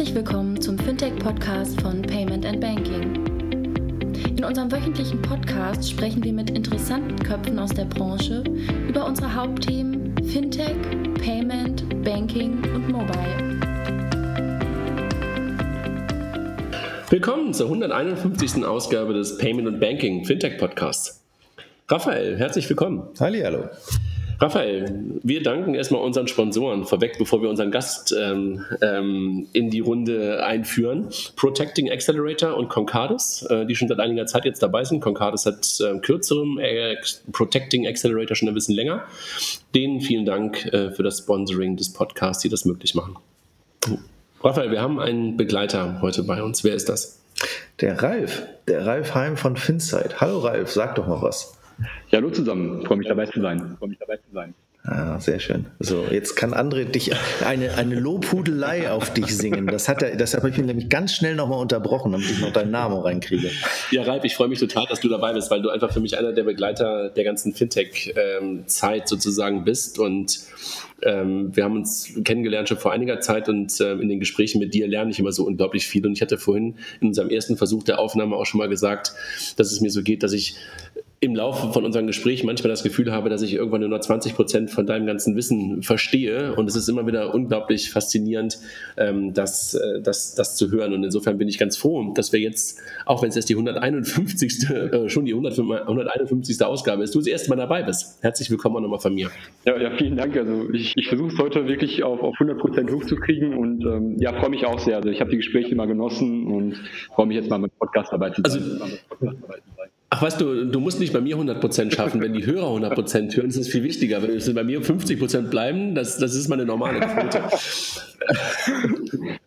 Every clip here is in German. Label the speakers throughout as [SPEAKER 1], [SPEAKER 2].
[SPEAKER 1] Herzlich willkommen zum Fintech-Podcast von Payment and Banking. In unserem wöchentlichen Podcast sprechen wir mit interessanten Köpfen aus der Branche über unsere Hauptthemen Fintech, Payment, Banking und Mobile.
[SPEAKER 2] Willkommen zur 151. Ausgabe des Payment and Banking Fintech Podcasts. Raphael, herzlich willkommen.
[SPEAKER 3] Halli, hallo.
[SPEAKER 2] Raphael, wir danken erstmal unseren Sponsoren vorweg, bevor wir unseren Gast ähm, ähm, in die Runde einführen. Protecting Accelerator und Concardis, äh, die schon seit einiger Zeit jetzt dabei sind. Concardis hat äh, kürzerem, äh, Protecting Accelerator schon ein bisschen länger. Denen vielen Dank äh, für das Sponsoring des Podcasts, die das möglich machen. Raphael, wir haben einen Begleiter heute bei uns. Wer ist das?
[SPEAKER 3] Der Ralf, der Ralf Heim von Finsight. Hallo Ralf, sag doch mal was.
[SPEAKER 4] Ja, hallo zusammen. Freue mich dabei zu sein. Freue mich dabei zu sein.
[SPEAKER 3] Ah, sehr schön. So, jetzt kann André dich eine, eine Lobhudelei auf dich singen. Das hat er, das habe ich mir nämlich ganz schnell nochmal unterbrochen, damit ich noch deinen Namen reinkriege.
[SPEAKER 2] Ja, Ralf, ich freue mich total, dass du dabei bist, weil du einfach für mich einer der Begleiter der ganzen Fintech-Zeit sozusagen bist. Und ähm, wir haben uns kennengelernt schon vor einiger Zeit und äh, in den Gesprächen mit dir lerne ich immer so unglaublich viel. Und ich hatte vorhin in unserem ersten Versuch der Aufnahme auch schon mal gesagt, dass es mir so geht, dass ich im Laufe von unseren Gesprächen manchmal das Gefühl habe, dass ich irgendwann nur noch 20 Prozent von deinem ganzen Wissen verstehe. Und es ist immer wieder unglaublich faszinierend, ähm, das, äh, das, das zu hören. Und insofern bin ich ganz froh, dass wir jetzt, auch wenn es jetzt die 151. Äh, schon die 151. Ausgabe ist, du das erste Mal dabei bist. Herzlich willkommen auch nochmal von mir.
[SPEAKER 4] Ja, ja vielen Dank. Also ich, ich versuche es heute wirklich auf, auf 100 Prozent hochzukriegen und ähm, ja, freue mich auch sehr. Also ich habe die Gespräche mal genossen und freue mich jetzt mal mit Podcast dabei zu sein. Also,
[SPEAKER 2] Ach, weißt du, du musst nicht bei mir 100% schaffen. Wenn die Hörer 100% hören, ist es viel wichtiger. Wenn es bei mir 50% bleiben, das, das ist meine normale Quote.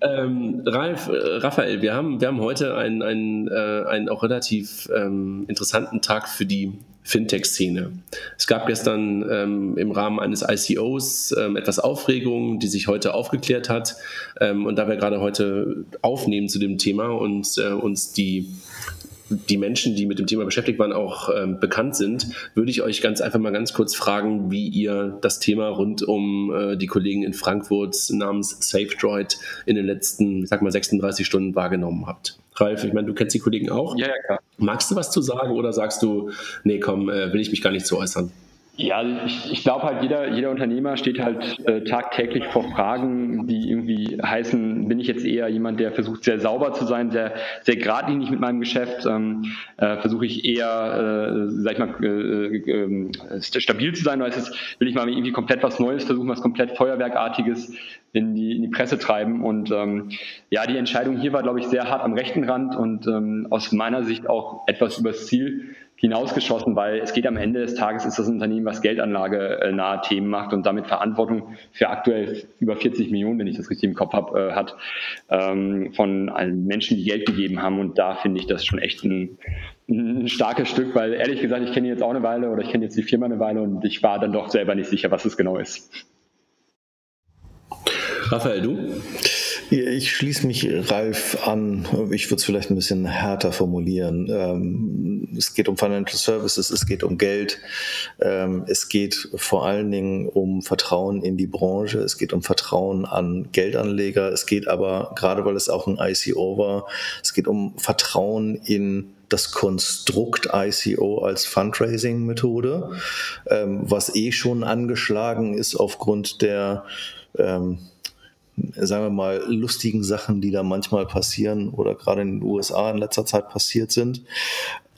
[SPEAKER 2] ähm, Ralf, äh, Raphael, wir haben, wir haben heute einen, einen, äh, einen auch relativ ähm, interessanten Tag für die Fintech-Szene. Es gab gestern ähm, im Rahmen eines ICOs ähm, etwas Aufregung, die sich heute aufgeklärt hat. Ähm, und da wir gerade heute aufnehmen zu dem Thema und äh, uns die die Menschen, die mit dem Thema beschäftigt waren, auch ähm, bekannt sind, würde ich euch ganz einfach mal ganz kurz fragen, wie ihr das Thema rund um äh, die Kollegen in Frankfurt namens SafeDroid in den letzten, ich sag mal, 36 Stunden wahrgenommen habt. Ralf, ich meine, du kennst die Kollegen auch.
[SPEAKER 4] Ja, ja, klar.
[SPEAKER 2] Magst du was zu sagen oder sagst du, nee, komm, äh, will ich mich gar nicht zu äußern?
[SPEAKER 4] Ja, ich, ich glaube halt, jeder, jeder Unternehmer steht halt äh, tagtäglich vor Fragen, die irgendwie heißen, bin ich jetzt eher jemand, der versucht, sehr sauber zu sein, sehr, sehr geradlinig mit meinem Geschäft, ähm, äh, versuche ich eher, äh, sag ich mal, äh, äh, stabil zu sein, oder ist es, will ich mal irgendwie komplett was Neues versuchen, was komplett Feuerwerkartiges in die, in die Presse treiben. Und ähm, ja, die Entscheidung hier war, glaube ich, sehr hart am rechten Rand und ähm, aus meiner Sicht auch etwas übers Ziel hinausgeschossen, weil es geht am Ende des Tages, ist das Unternehmen, was Geldanlage äh, nahe Themen macht und damit Verantwortung für aktuell über 40 Millionen, wenn ich das richtig im Kopf habe, äh, hat, ähm, von Menschen, die Geld gegeben haben. Und da finde ich das schon echt ein, ein starkes Stück, weil ehrlich gesagt, ich kenne jetzt auch eine Weile oder ich kenne jetzt die Firma eine Weile und ich war dann doch selber nicht sicher, was es genau ist.
[SPEAKER 2] Raphael, du?
[SPEAKER 3] Ich schließe mich Ralf an. Ich würde es vielleicht ein bisschen härter formulieren. Ähm, es geht um Financial Services, es geht um Geld, ähm, es geht vor allen Dingen um Vertrauen in die Branche, es geht um Vertrauen an Geldanleger, es geht aber, gerade weil es auch ein ICO war, es geht um Vertrauen in das Konstrukt ICO als Fundraising-Methode, ähm, was eh schon angeschlagen ist aufgrund der sagen wir mal, lustigen Sachen, die da manchmal passieren oder gerade in den USA in letzter Zeit passiert sind.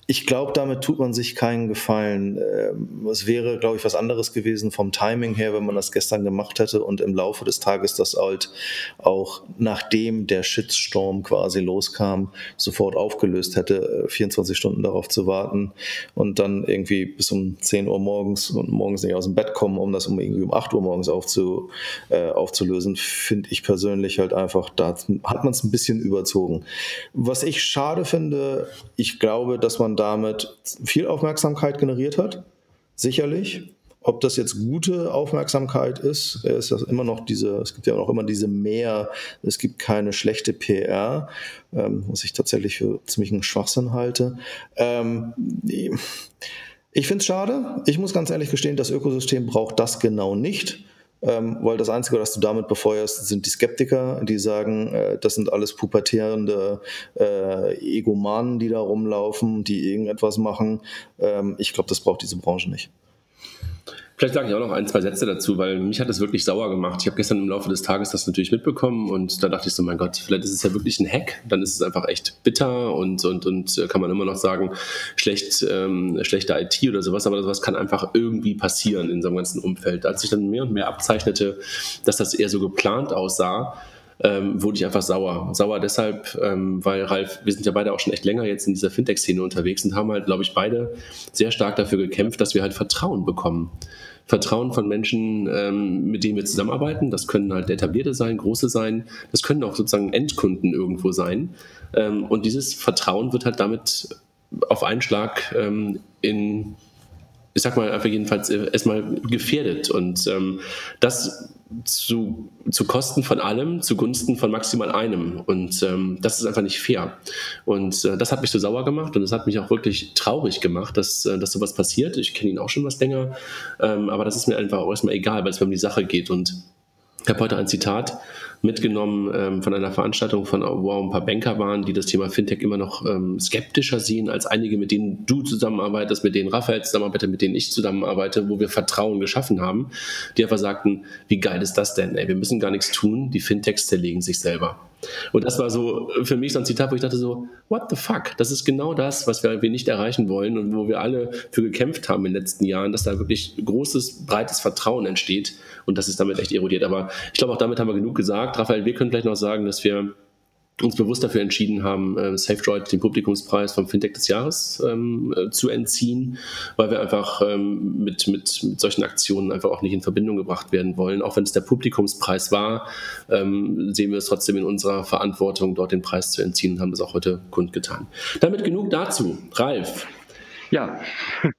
[SPEAKER 3] Ich glaube, damit tut man sich keinen Gefallen. Ähm, es wäre, glaube ich, was anderes gewesen vom Timing her, wenn man das gestern gemacht hätte und im Laufe des Tages das halt auch nachdem der Shitstorm quasi loskam, sofort aufgelöst hätte, 24 äh, Stunden darauf zu warten und dann irgendwie bis um 10 Uhr morgens und morgens nicht aus dem Bett kommen, um das um irgendwie um 8 Uhr morgens aufzu, äh, aufzulösen, finde ich persönlich halt einfach, da hat man es ein bisschen überzogen. Was ich schade finde, ich glaube, dass man damit viel Aufmerksamkeit generiert hat, sicherlich. Ob das jetzt gute Aufmerksamkeit ist, ist das immer noch diese, es gibt ja auch immer diese mehr, es gibt keine schlechte PR, ähm, was ich tatsächlich für ziemlich einen Schwachsinn halte. Ähm, ich finde es schade. Ich muss ganz ehrlich gestehen, das Ökosystem braucht das genau nicht ähm, weil das Einzige, was du damit befeuerst, sind die Skeptiker, die sagen, äh, das sind alles pubertierende äh, Egomanen, die da rumlaufen, die irgendetwas machen. Ähm, ich glaube, das braucht diese Branche nicht.
[SPEAKER 2] Vielleicht sage ich auch noch ein, zwei Sätze dazu, weil mich hat es wirklich sauer gemacht. Ich habe gestern im Laufe des Tages das natürlich mitbekommen und da dachte ich so, mein Gott, vielleicht ist es ja wirklich ein Hack, dann ist es einfach echt bitter und, und, und äh, kann man immer noch sagen, schlecht, ähm, schlechte IT oder sowas, aber sowas kann einfach irgendwie passieren in so einem ganzen Umfeld. Als sich dann mehr und mehr abzeichnete, dass das eher so geplant aussah, ähm, wurde ich einfach sauer. Sauer deshalb, ähm, weil Ralf, wir sind ja beide auch schon echt länger jetzt in dieser Fintech-Szene unterwegs und haben halt, glaube ich, beide sehr stark dafür gekämpft, dass wir halt Vertrauen bekommen. Vertrauen von Menschen, ähm, mit denen wir zusammenarbeiten. Das können halt etablierte sein, große sein. Das können auch sozusagen Endkunden irgendwo sein. Ähm, und dieses Vertrauen wird halt damit auf einen Schlag ähm, in ich sag mal einfach jedenfalls erstmal gefährdet. Und ähm, das zu, zu Kosten von allem, zugunsten von maximal einem. Und ähm, das ist einfach nicht fair. Und äh, das hat mich so sauer gemacht und das hat mich auch wirklich traurig gemacht, dass, äh, dass sowas passiert. Ich kenne ihn auch schon was länger, ähm, aber das ist mir einfach auch erstmal egal, weil es mir um die Sache geht. Und ich habe heute ein Zitat mitgenommen ähm, von einer Veranstaltung, von, wo auch ein paar Banker waren, die das Thema Fintech immer noch ähm, skeptischer sehen als einige, mit denen du zusammenarbeitest, mit denen Raphael zusammenarbeitet, mit denen ich zusammenarbeite, wo wir Vertrauen geschaffen haben, die einfach sagten, wie geil ist das denn? Ey, wir müssen gar nichts tun, die Fintechs zerlegen sich selber. Und das war so für mich so ein Zitat, wo ich dachte so, what the fuck? Das ist genau das, was wir, wir nicht erreichen wollen und wo wir alle für gekämpft haben in den letzten Jahren, dass da wirklich großes, breites Vertrauen entsteht und das ist damit echt erodiert. Aber ich glaube, auch damit haben wir genug gesagt. Raphael, wir können vielleicht noch sagen, dass wir uns bewusst dafür entschieden haben, äh, SafeDroid den Publikumspreis vom Fintech des Jahres ähm, äh, zu entziehen, weil wir einfach ähm, mit, mit, mit solchen Aktionen einfach auch nicht in Verbindung gebracht werden wollen. Auch wenn es der Publikumspreis war, ähm, sehen wir es trotzdem in unserer Verantwortung, dort den Preis zu entziehen und haben das auch heute kundgetan. Damit genug dazu. Ralf.
[SPEAKER 4] Ja.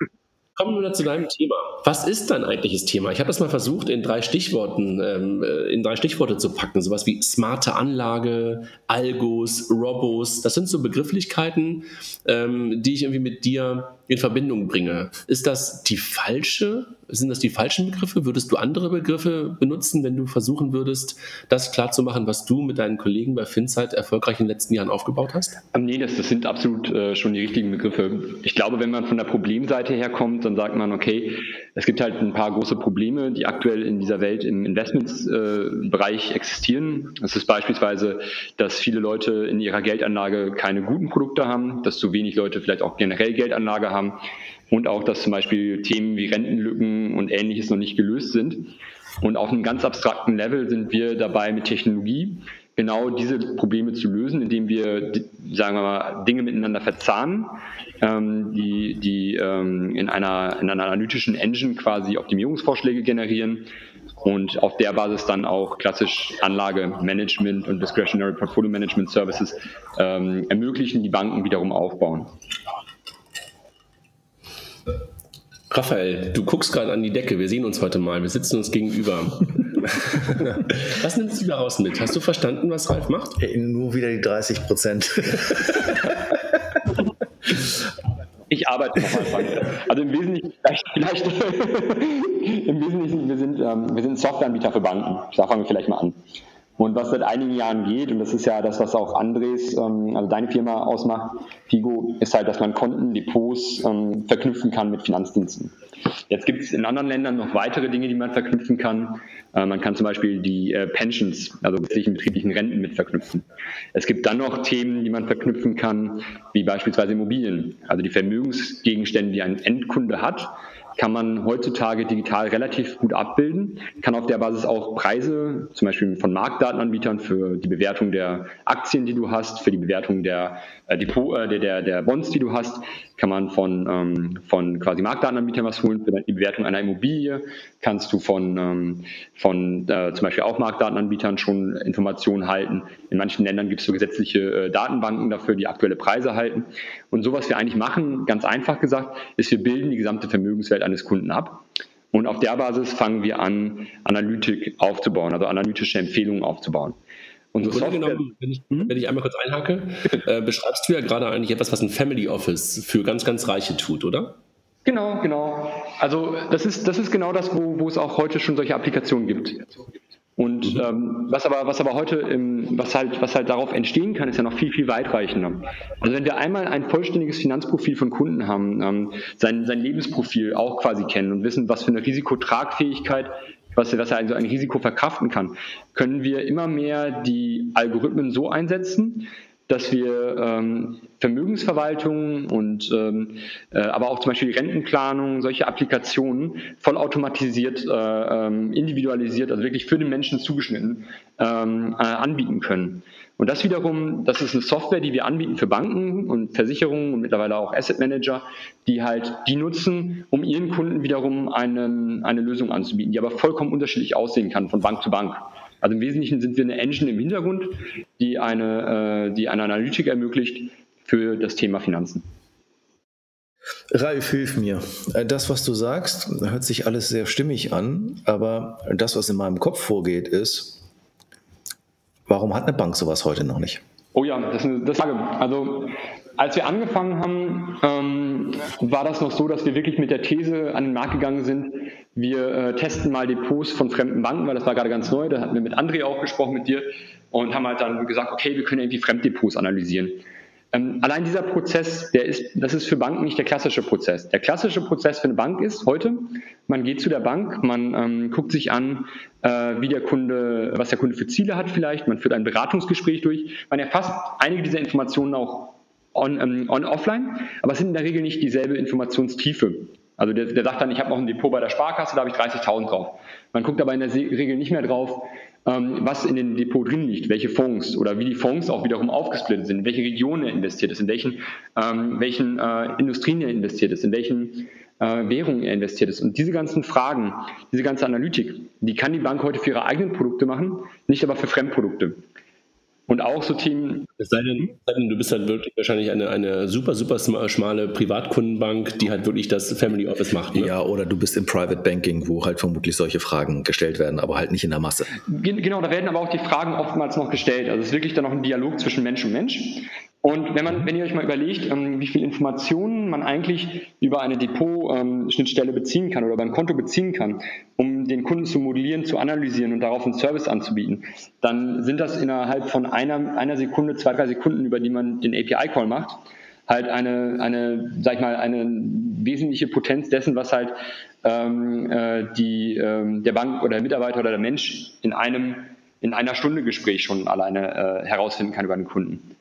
[SPEAKER 2] Kommen wir zu deinem Thema. Was ist dein eigentliches Thema? Ich habe das mal versucht, in drei Stichworten, ähm, äh, in drei Stichworte zu packen. Sowas wie smarte Anlage, Algos, Robos. Das sind so Begrifflichkeiten, ähm, die ich irgendwie mit dir in Verbindung bringe. Ist das die falsche? Sind das die falschen Begriffe? Würdest du andere Begriffe benutzen, wenn du versuchen würdest, das klarzumachen, was du mit deinen Kollegen bei Finzeit erfolgreich in den letzten Jahren aufgebaut hast?
[SPEAKER 4] Ähm, nee, das, das sind absolut äh, schon die richtigen Begriffe. Ich glaube, wenn man von der Problemseite herkommt, dann sagt man, okay, es gibt halt ein paar große Probleme, die aktuell in dieser Welt im Investmentsbereich äh, existieren. Es ist beispielsweise, dass viele Leute in ihrer Geldanlage keine guten Produkte haben, dass zu wenig Leute vielleicht auch generell Geldanlage haben haben und auch, dass zum Beispiel Themen wie Rentenlücken und ähnliches noch nicht gelöst sind. Und auf einem ganz abstrakten Level sind wir dabei mit Technologie genau diese Probleme zu lösen, indem wir, sagen wir mal, Dinge miteinander verzahnen, ähm, die, die ähm, in, einer, in einer analytischen Engine quasi Optimierungsvorschläge generieren und auf der Basis dann auch klassisch Anlagemanagement und Discretionary Portfolio Management Services ähm, ermöglichen, die Banken wiederum aufbauen.
[SPEAKER 2] Raphael, du guckst gerade an die Decke. Wir sehen uns heute mal. Wir sitzen uns gegenüber. was nimmst du daraus mit? Hast du verstanden, was Ralf macht?
[SPEAKER 3] Nur wieder die 30 Prozent.
[SPEAKER 4] Ich arbeite noch mal Also im Wesentlichen, vielleicht, vielleicht im Wesentlichen, wir sind, ähm, wir sind Softwareanbieter für Banken. Da fangen wir vielleicht mal an. Und was seit einigen Jahren geht, und das ist ja das, was auch Andres, ähm, also deine Firma ausmacht, Figo, ist halt, dass man Konten, Depots ähm, verknüpfen kann mit Finanzdiensten. Jetzt gibt es in anderen Ländern noch weitere Dinge, die man verknüpfen kann. Äh, man kann zum Beispiel die äh, Pensions, also gesetzlichen betrieblichen Renten mit verknüpfen. Es gibt dann noch Themen, die man verknüpfen kann, wie beispielsweise Immobilien, also die Vermögensgegenstände, die ein Endkunde hat kann man heutzutage digital relativ gut abbilden, kann auf der Basis auch Preise, zum Beispiel von Marktdatenanbietern für die Bewertung der Aktien, die du hast, für die Bewertung der äh, Depot, äh, der, der Bonds, die du hast, kann man von, ähm, von quasi Marktdatenanbietern was holen. Für die Bewertung einer Immobilie kannst du von, ähm, von äh, zum Beispiel auch Marktdatenanbietern schon Informationen halten. In manchen Ländern gibt es so gesetzliche äh, Datenbanken dafür, die aktuelle Preise halten. Und so, was wir eigentlich machen, ganz einfach gesagt, ist, wir bilden die gesamte Vermögenswelt eines Kunden ab. Und auf der Basis fangen wir an, Analytik aufzubauen, also analytische Empfehlungen aufzubauen.
[SPEAKER 2] Unsere Software, genommen, wenn ich, mhm. wenn ich, einmal kurz einhacke, äh, beschreibst du ja gerade eigentlich etwas, was ein Family Office für ganz, ganz Reiche tut, oder?
[SPEAKER 4] Genau, genau. Also das ist, das ist genau das, wo, wo es auch heute schon solche Applikationen gibt. Und mhm. ähm, was aber, was aber heute, im, was halt, was halt darauf entstehen kann, ist ja noch viel, viel weitreichender. Also wenn wir einmal ein vollständiges Finanzprofil von Kunden haben, ähm, sein, sein Lebensprofil auch quasi kennen und wissen, was für eine Risikotragfähigkeit, was, was er also ein Risiko verkraften kann, können wir immer mehr die Algorithmen so einsetzen, dass wir ähm, Vermögensverwaltung und ähm, äh, aber auch zum Beispiel Rentenplanung, solche Applikationen vollautomatisiert, äh, ähm, individualisiert, also wirklich für den Menschen zugeschnitten ähm, äh, anbieten können. Und das wiederum, das ist eine Software, die wir anbieten für Banken und Versicherungen und mittlerweile auch Asset Manager, die halt die nutzen, um ihren Kunden wiederum einen, eine Lösung anzubieten, die aber vollkommen unterschiedlich aussehen kann von Bank zu Bank. Also im Wesentlichen sind wir eine Engine im Hintergrund, die eine, äh, die eine Analytik ermöglicht für das Thema Finanzen.
[SPEAKER 3] Ralf, hilf mir. Äh, das, was du sagst, hört sich alles sehr stimmig an, aber das, was in meinem Kopf vorgeht, ist, warum hat eine Bank sowas heute noch nicht?
[SPEAKER 4] Oh ja, das ist eine Frage. Also als wir angefangen haben, ähm, war das noch so, dass wir wirklich mit der These an den Markt gegangen sind, wir äh, testen mal Depots von fremden Banken, weil das war gerade ganz neu. Da hatten wir mit André auch gesprochen, mit dir, und haben halt dann gesagt, okay, wir können irgendwie Fremddepots analysieren. Ähm, allein dieser Prozess, der ist, das ist für Banken nicht der klassische Prozess. Der klassische Prozess für eine Bank ist heute, man geht zu der Bank, man ähm, guckt sich an, äh, wie der Kunde, was der Kunde für Ziele hat vielleicht, man führt ein Beratungsgespräch durch, man erfasst einige dieser Informationen auch on, ähm, on offline, aber es sind in der Regel nicht dieselbe Informationstiefe. Also der, der sagt dann, ich habe noch ein Depot bei der Sparkasse, da habe ich 30.000 drauf. Man guckt aber in der Regel nicht mehr drauf, was in dem Depot drin liegt, welche Fonds oder wie die Fonds auch wiederum aufgesplittet sind, in welche Regionen er investiert ist, in welchen, ähm, welchen äh, Industrien er investiert ist, in welchen äh, Währungen er investiert ist. Und diese ganzen Fragen, diese ganze Analytik, die kann die Bank heute für ihre eigenen Produkte machen, nicht aber für Fremdprodukte. Und auch so Themen.
[SPEAKER 2] Es sei denn, du bist halt wirklich wahrscheinlich eine, eine super, super schmale Privatkundenbank, die halt wirklich das Family Office macht.
[SPEAKER 3] Ne? Ja, oder du bist im Private Banking, wo halt vermutlich solche Fragen gestellt werden, aber halt nicht in der Masse.
[SPEAKER 4] Genau, da werden aber auch die Fragen oftmals noch gestellt. Also es ist wirklich dann noch ein Dialog zwischen Mensch und Mensch. Und wenn, man, wenn ihr euch mal überlegt, ähm, wie viele Informationen man eigentlich über eine Depot-Schnittstelle ähm, beziehen kann oder über ein Konto beziehen kann, um den Kunden zu modellieren, zu analysieren und darauf einen Service anzubieten, dann sind das innerhalb von einer, einer Sekunde, zwei, drei Sekunden, über die man den API-Call macht, halt eine, eine, sag ich mal, eine wesentliche Potenz dessen, was halt ähm, äh, die, ähm, der Bank oder der Mitarbeiter oder der Mensch in einem in einer Stunde Gespräch schon alleine äh, herausfinden kann über den Kunden.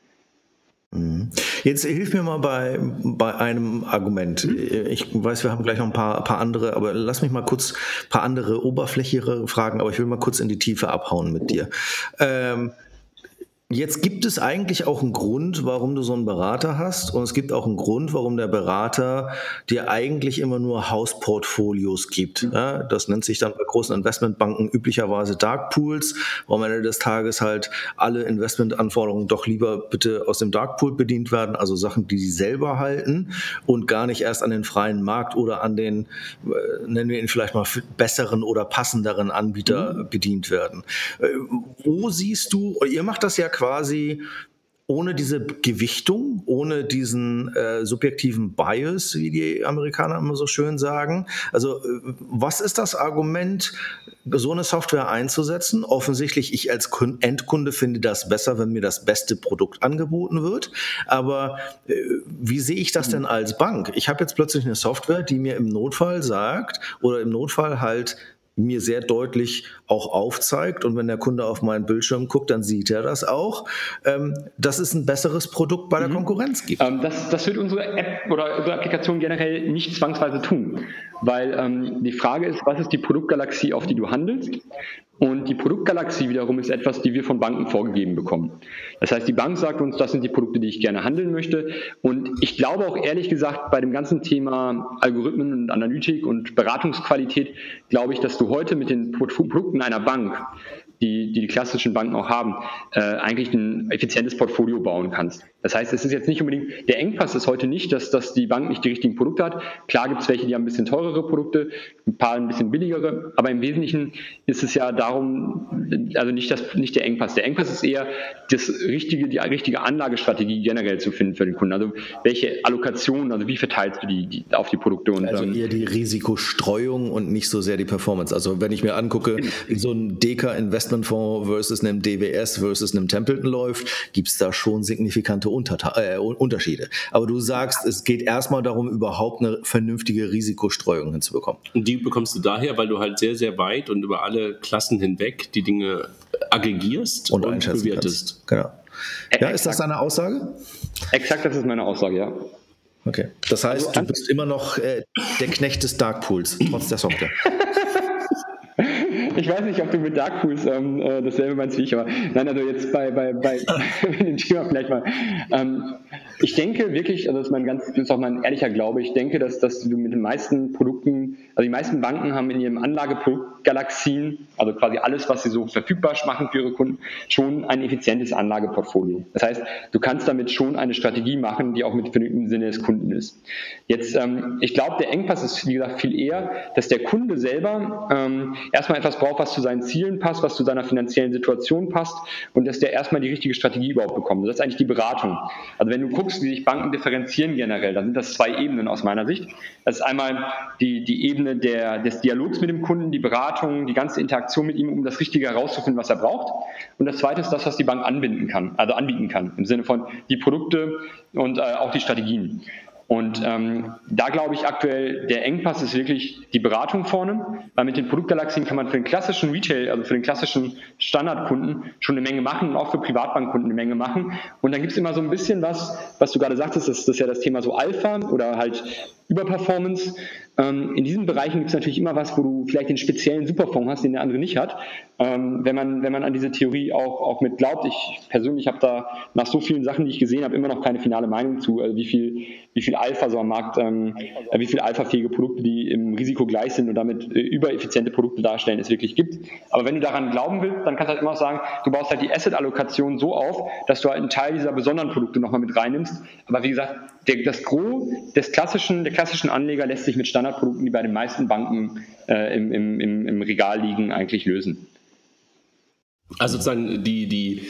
[SPEAKER 3] Mhm. Jetzt hilf mir mal bei, bei einem Argument. Mhm. Ich weiß, wir haben gleich noch ein paar, paar andere, aber lass mich mal kurz ein paar andere oberflächlichere Fragen, aber ich will mal kurz in die Tiefe abhauen mit dir. Ähm, Jetzt gibt es eigentlich auch einen Grund, warum du so einen Berater hast und es gibt auch einen Grund, warum der Berater dir eigentlich immer nur Hausportfolios gibt. Mhm. Ja, das nennt sich dann bei großen Investmentbanken üblicherweise Dark Pools, wo am Ende des Tages halt alle Investmentanforderungen doch lieber bitte aus dem Dark Pool bedient werden, also Sachen, die sie selber halten und gar nicht erst an den freien Markt oder an den, äh, nennen wir ihn vielleicht mal, besseren oder passenderen Anbieter mhm. bedient werden. Äh, wo siehst du, ihr macht das ja quasi ohne diese Gewichtung, ohne diesen äh, subjektiven Bias, wie die Amerikaner immer so schön sagen. Also äh, was ist das Argument, so eine Software einzusetzen? Offensichtlich, ich als Endkunde finde das besser, wenn mir das beste Produkt angeboten wird. Aber äh, wie sehe ich das denn als Bank? Ich habe jetzt plötzlich eine Software, die mir im Notfall sagt oder im Notfall halt mir sehr deutlich auch aufzeigt. Und wenn der Kunde auf meinen Bildschirm guckt, dann sieht er das auch, ähm, dass es ein besseres Produkt bei der mhm. Konkurrenz gibt.
[SPEAKER 4] Ähm, das, das wird unsere App oder unsere Applikation generell nicht zwangsweise tun. Weil ähm, die Frage ist, was ist die Produktgalaxie, auf die du handelst? Und die Produktgalaxie wiederum ist etwas, die wir von Banken vorgegeben bekommen. Das heißt, die Bank sagt uns, das sind die Produkte, die ich gerne handeln möchte. Und ich glaube auch ehrlich gesagt, bei dem ganzen Thema Algorithmen und Analytik und Beratungsqualität, glaube ich, dass du heute mit den Produkten einer Bank die, die, die klassischen Banken auch haben, äh, eigentlich ein effizientes Portfolio bauen kannst. Das heißt, es ist jetzt nicht unbedingt, der Engpass ist heute nicht, dass, dass die Bank nicht die richtigen Produkte hat. Klar gibt es welche, die haben ein bisschen teurere Produkte, ein paar ein bisschen billigere, aber im Wesentlichen ist es ja darum, also nicht, das, nicht der Engpass. Der Engpass ist eher das richtige, die richtige Anlagestrategie generell zu finden für den Kunden. Also welche Allokation, also wie verteilst du die, die auf die Produkte?
[SPEAKER 3] Und, also eher die Risikostreuung und nicht so sehr die Performance. Also wenn ich mir angucke, wie so ein Deka Investmentfonds versus einem DWS versus einem Templeton läuft, gibt es da schon signifikante Unterta äh, Unterschiede. Aber du sagst, es geht erstmal darum, überhaupt eine vernünftige Risikostreuung hinzubekommen.
[SPEAKER 2] Und die bekommst du daher, weil du halt sehr, sehr weit und über alle Klassen hinweg die Dinge aggregierst
[SPEAKER 3] und, und bewertest. Kannst. Genau. Ja, ist das deine Aussage?
[SPEAKER 4] Exakt, das ist meine Aussage, ja.
[SPEAKER 3] Okay. Das heißt, also, du bist immer noch äh, der Knecht des Darkpools, trotz der Software.
[SPEAKER 4] ich weiß nicht, ob du mit Darkpools ähm, äh, dasselbe meinst wie ich, aber nein, also jetzt bei, bei, bei dem Thema vielleicht mal. Ähm, ich denke wirklich, also das ist mein ganz, das ist auch mein ehrlicher Glaube, ich denke, dass, dass du mit den meisten Produkten, also die meisten Banken haben in ihrem Anlageproduktgalaxien, also quasi alles, was sie so verfügbar machen für ihre Kunden, schon ein effizientes Anlageportfolio. Das heißt, du kannst damit schon eine Strategie machen, die auch mit im Sinne des Kunden ist. Jetzt, ähm, ich glaube, der Engpass ist, wie gesagt, viel eher, dass der Kunde selber ähm, erstmal etwas braucht, was zu seinen Zielen passt, was zu seiner finanziellen Situation passt und dass der erstmal die richtige Strategie überhaupt bekommt. Das ist eigentlich die Beratung. Also wenn du guckst, guckst, wie sich Banken differenzieren generell, dann sind das zwei Ebenen aus meiner Sicht. Das ist einmal die, die Ebene der, des Dialogs mit dem Kunden, die Beratung, die ganze Interaktion mit ihm, um das Richtige herauszufinden, was er braucht. Und das zweite ist das, was die Bank anbinden kann, also anbieten kann, im Sinne von die Produkte und äh, auch die Strategien. Und ähm, da glaube ich aktuell, der Engpass ist wirklich die Beratung vorne, weil mit den Produktgalaxien kann man für den klassischen Retail, also für den klassischen Standardkunden schon eine Menge machen und auch für Privatbankkunden eine Menge machen. Und dann gibt es immer so ein bisschen was, was du gerade sagtest, das, ist ja das Thema so Alpha oder halt Überperformance. Ähm, in diesen Bereichen gibt es natürlich immer was, wo du vielleicht den speziellen Superfonds hast, den der andere nicht hat. Ähm, wenn, man, wenn man an diese Theorie auch, auch mit glaubt. Ich persönlich habe da nach so vielen Sachen, die ich gesehen habe, immer noch keine finale Meinung zu, also wie viel, wie viel Alpha so am Markt, ähm, äh, wie viel alphafähige Produkte, die im Risiko gleich sind und damit äh, übereffiziente Produkte darstellen, es wirklich gibt. Aber wenn du daran glauben willst, dann kannst du halt immer sagen, du baust halt die Asset-Allokation so auf, dass du halt einen Teil dieser besonderen Produkte nochmal mit reinnimmst. Aber wie gesagt, der, das Gros des klassischen, der klassischen Anleger lässt sich mit Standardprodukten, die bei den meisten Banken äh, im, im, im Regal liegen, eigentlich lösen.
[SPEAKER 2] Also sozusagen die, die,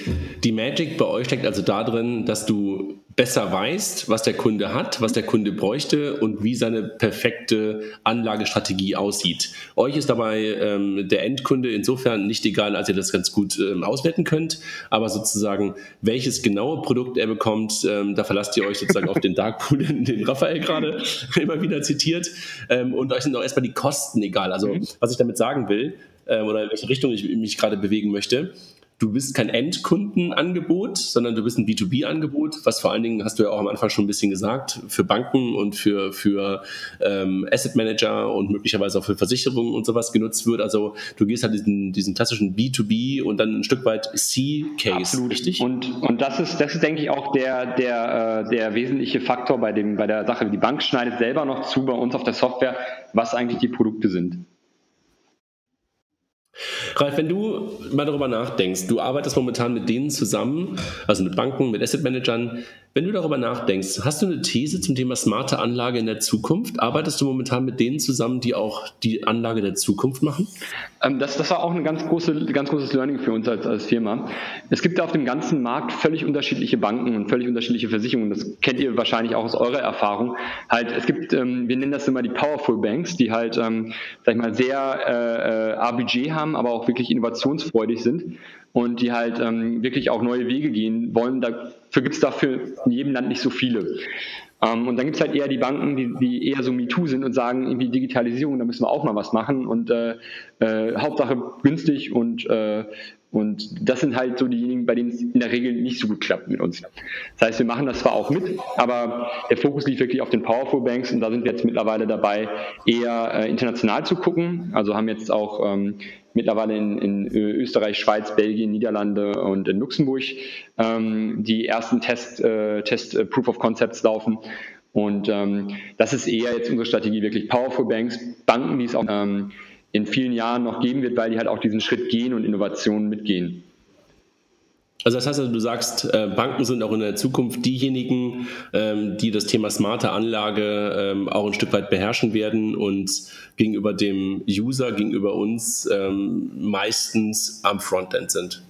[SPEAKER 2] die Magic bei euch steckt also darin, dass du besser weißt, was der Kunde hat, was der Kunde bräuchte und wie seine perfekte Anlagestrategie aussieht. Euch ist dabei ähm, der Endkunde insofern nicht egal, als ihr das ganz gut ähm, auswerten könnt, aber sozusagen welches genaue Produkt er bekommt, ähm, da verlasst ihr euch sozusagen auf den Darkpool, den Raphael gerade immer wieder zitiert ähm, und euch sind auch erstmal die Kosten egal. Also mhm. was ich damit sagen will, äh, oder in welche Richtung ich mich gerade bewegen möchte. Du bist kein Endkundenangebot, sondern du bist ein B2B-Angebot, was vor allen Dingen, hast du ja auch am Anfang schon ein bisschen gesagt, für Banken und für, für ähm, Asset Manager und möglicherweise auch für Versicherungen und sowas genutzt wird. Also du gehst halt diesen, diesen klassischen B2B und dann ein Stück weit C-Case,
[SPEAKER 4] Absolut. richtig? Und, und das ist, das ist, denke ich, auch der, der, äh, der wesentliche Faktor bei, dem, bei der Sache. Die Bank schneidet selber noch zu bei uns auf der Software, was eigentlich die Produkte sind.
[SPEAKER 2] Ralf, wenn du mal darüber nachdenkst, du arbeitest momentan mit denen zusammen, also mit Banken, mit Asset Managern. Wenn du darüber nachdenkst, hast du eine These zum Thema smarte Anlage in der Zukunft? Arbeitest du momentan mit denen zusammen, die auch die Anlage der Zukunft machen?
[SPEAKER 4] Ähm, das, das war auch ein ganz, große, ganz großes Learning für uns als, als Firma. Es gibt auf dem ganzen Markt völlig unterschiedliche Banken und völlig unterschiedliche Versicherungen. Das kennt ihr wahrscheinlich auch aus eurer Erfahrung. Halt, es gibt, ähm, wir nennen das immer die Powerful Banks, die halt, ähm, sag ich mal, sehr äh, äh ABG haben, aber auch wirklich innovationsfreudig sind und die halt ähm, wirklich auch neue Wege gehen wollen. Dafür gibt es dafür in jedem Land nicht so viele. Ähm, und dann gibt es halt eher die Banken, die, die eher so MeToo sind und sagen, irgendwie Digitalisierung, da müssen wir auch mal was machen und äh, äh, Hauptsache günstig und äh, und das sind halt so diejenigen, bei denen es in der Regel nicht so gut klappt mit uns. Das heißt, wir machen das zwar auch mit, aber der Fokus liegt wirklich auf den Powerful Banks und da sind wir jetzt mittlerweile dabei, eher äh, international zu gucken. Also haben jetzt auch ähm, mittlerweile in, in, Österreich, Schweiz, Belgien, Niederlande und in Luxemburg ähm, die ersten Test, äh, Test äh, Proof of Concepts laufen. Und ähm, das ist eher jetzt unsere Strategie, wirklich Powerful Banks, Banken, die es auch ähm, in vielen Jahren noch geben wird, weil die halt auch diesen Schritt gehen und Innovationen mitgehen.
[SPEAKER 2] Also das heißt, also, du sagst, äh, Banken sind auch in der Zukunft diejenigen, ähm, die das Thema smarte Anlage ähm, auch ein Stück weit beherrschen werden und gegenüber dem User, gegenüber uns ähm, meistens am Frontend sind.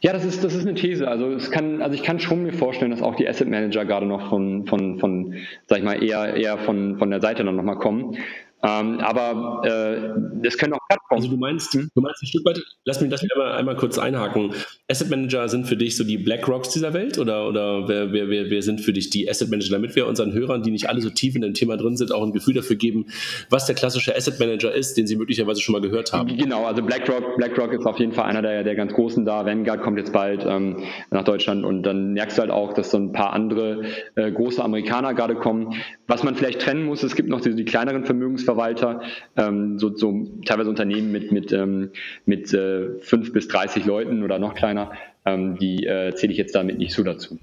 [SPEAKER 4] Ja, das ist, das ist eine These. Also es kann, also ich kann schon mir vorstellen, dass auch die Asset Manager gerade noch von, von, von, sag ich mal, eher, eher von, von der Seite dann nochmal kommen. Ähm, aber äh, es können auch
[SPEAKER 2] Plattformen. Also du meinst, hm? du meinst ein Stück weit, lass mich das einmal, einmal kurz einhaken. Asset Manager sind für dich so die BlackRocks dieser Welt oder, oder wer, wer, wer, wer sind für dich die Asset Manager, damit wir unseren Hörern, die nicht alle so tief in dem Thema drin sind, auch ein Gefühl dafür geben, was der klassische Asset Manager ist, den sie möglicherweise schon mal gehört haben.
[SPEAKER 4] Genau, also BlackRock, BlackRock ist auf jeden Fall einer der, der ganz großen da. Vanguard kommt jetzt bald ähm, nach Deutschland und dann merkst du halt auch, dass so ein paar andere äh, große Amerikaner gerade kommen. Was man vielleicht trennen muss, es gibt noch die, die kleineren Vermögensverwalter, ähm, so, so teilweise Unternehmen mit, mit, ähm, mit äh, 5 bis 30 Leuten oder noch kleiner, ähm, die äh, zähle ich jetzt damit nicht so dazu.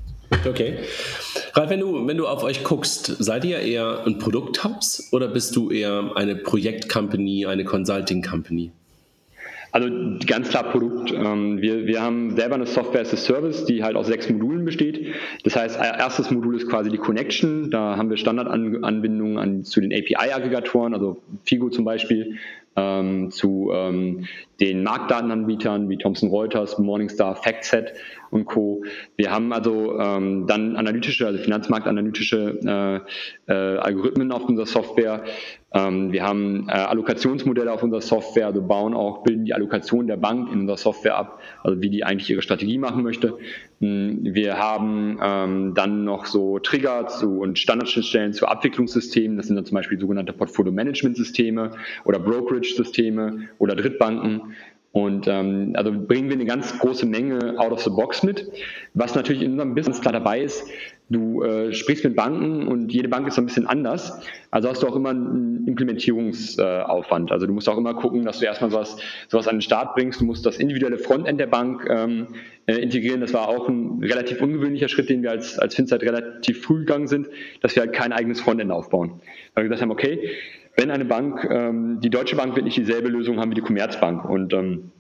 [SPEAKER 2] Okay. Ralf, wenn du, wenn du auf euch guckst, seid ihr eher ein Produkthaus oder bist du eher eine Projektcompany, eine Consulting-Company?
[SPEAKER 4] Also ganz klar Produkt. Ähm, wir, wir haben selber eine Software as a Service, die halt aus sechs Modulen besteht. Das heißt, erstes Modul ist quasi die Connection. Da haben wir Standardanbindungen an, zu den API-Aggregatoren, also Figo zum Beispiel, ähm, zu ähm, den Marktdatenanbietern wie Thomson Reuters, Morningstar, FactSet und Co. Wir haben also ähm, dann analytische, also finanzmarktanalytische äh, äh, Algorithmen auf unserer Software. Ähm, wir haben äh, Allokationsmodelle auf unserer Software, also bauen auch, bilden die Allokation der Bank in unserer Software ab, also wie die eigentlich ihre Strategie machen möchte. Hm, wir haben ähm, dann noch so Trigger zu, und Standardschnittstellen zu Abwicklungssystemen. Das sind dann zum Beispiel sogenannte Portfolio-Management-Systeme oder Brokerage-Systeme oder Drittbanken. Und ähm, also bringen wir eine ganz große Menge out of the box mit. Was natürlich in unserem Business klar dabei ist, du äh, sprichst mit Banken und jede Bank ist so ein bisschen anders. Also hast du auch immer einen Implementierungsaufwand. Äh, also du musst auch immer gucken, dass du erstmal sowas, sowas an den Start bringst. Du musst das individuelle Frontend der Bank ähm, äh, integrieren. Das war auch ein relativ ungewöhnlicher Schritt, den wir als, als FinZeit relativ früh gegangen sind, dass wir halt kein eigenes Frontend aufbauen. Weil wir gesagt haben, okay, wenn eine Bank, ähm, die Deutsche Bank wird nicht dieselbe Lösung haben wie die Commerzbank. Und ähm,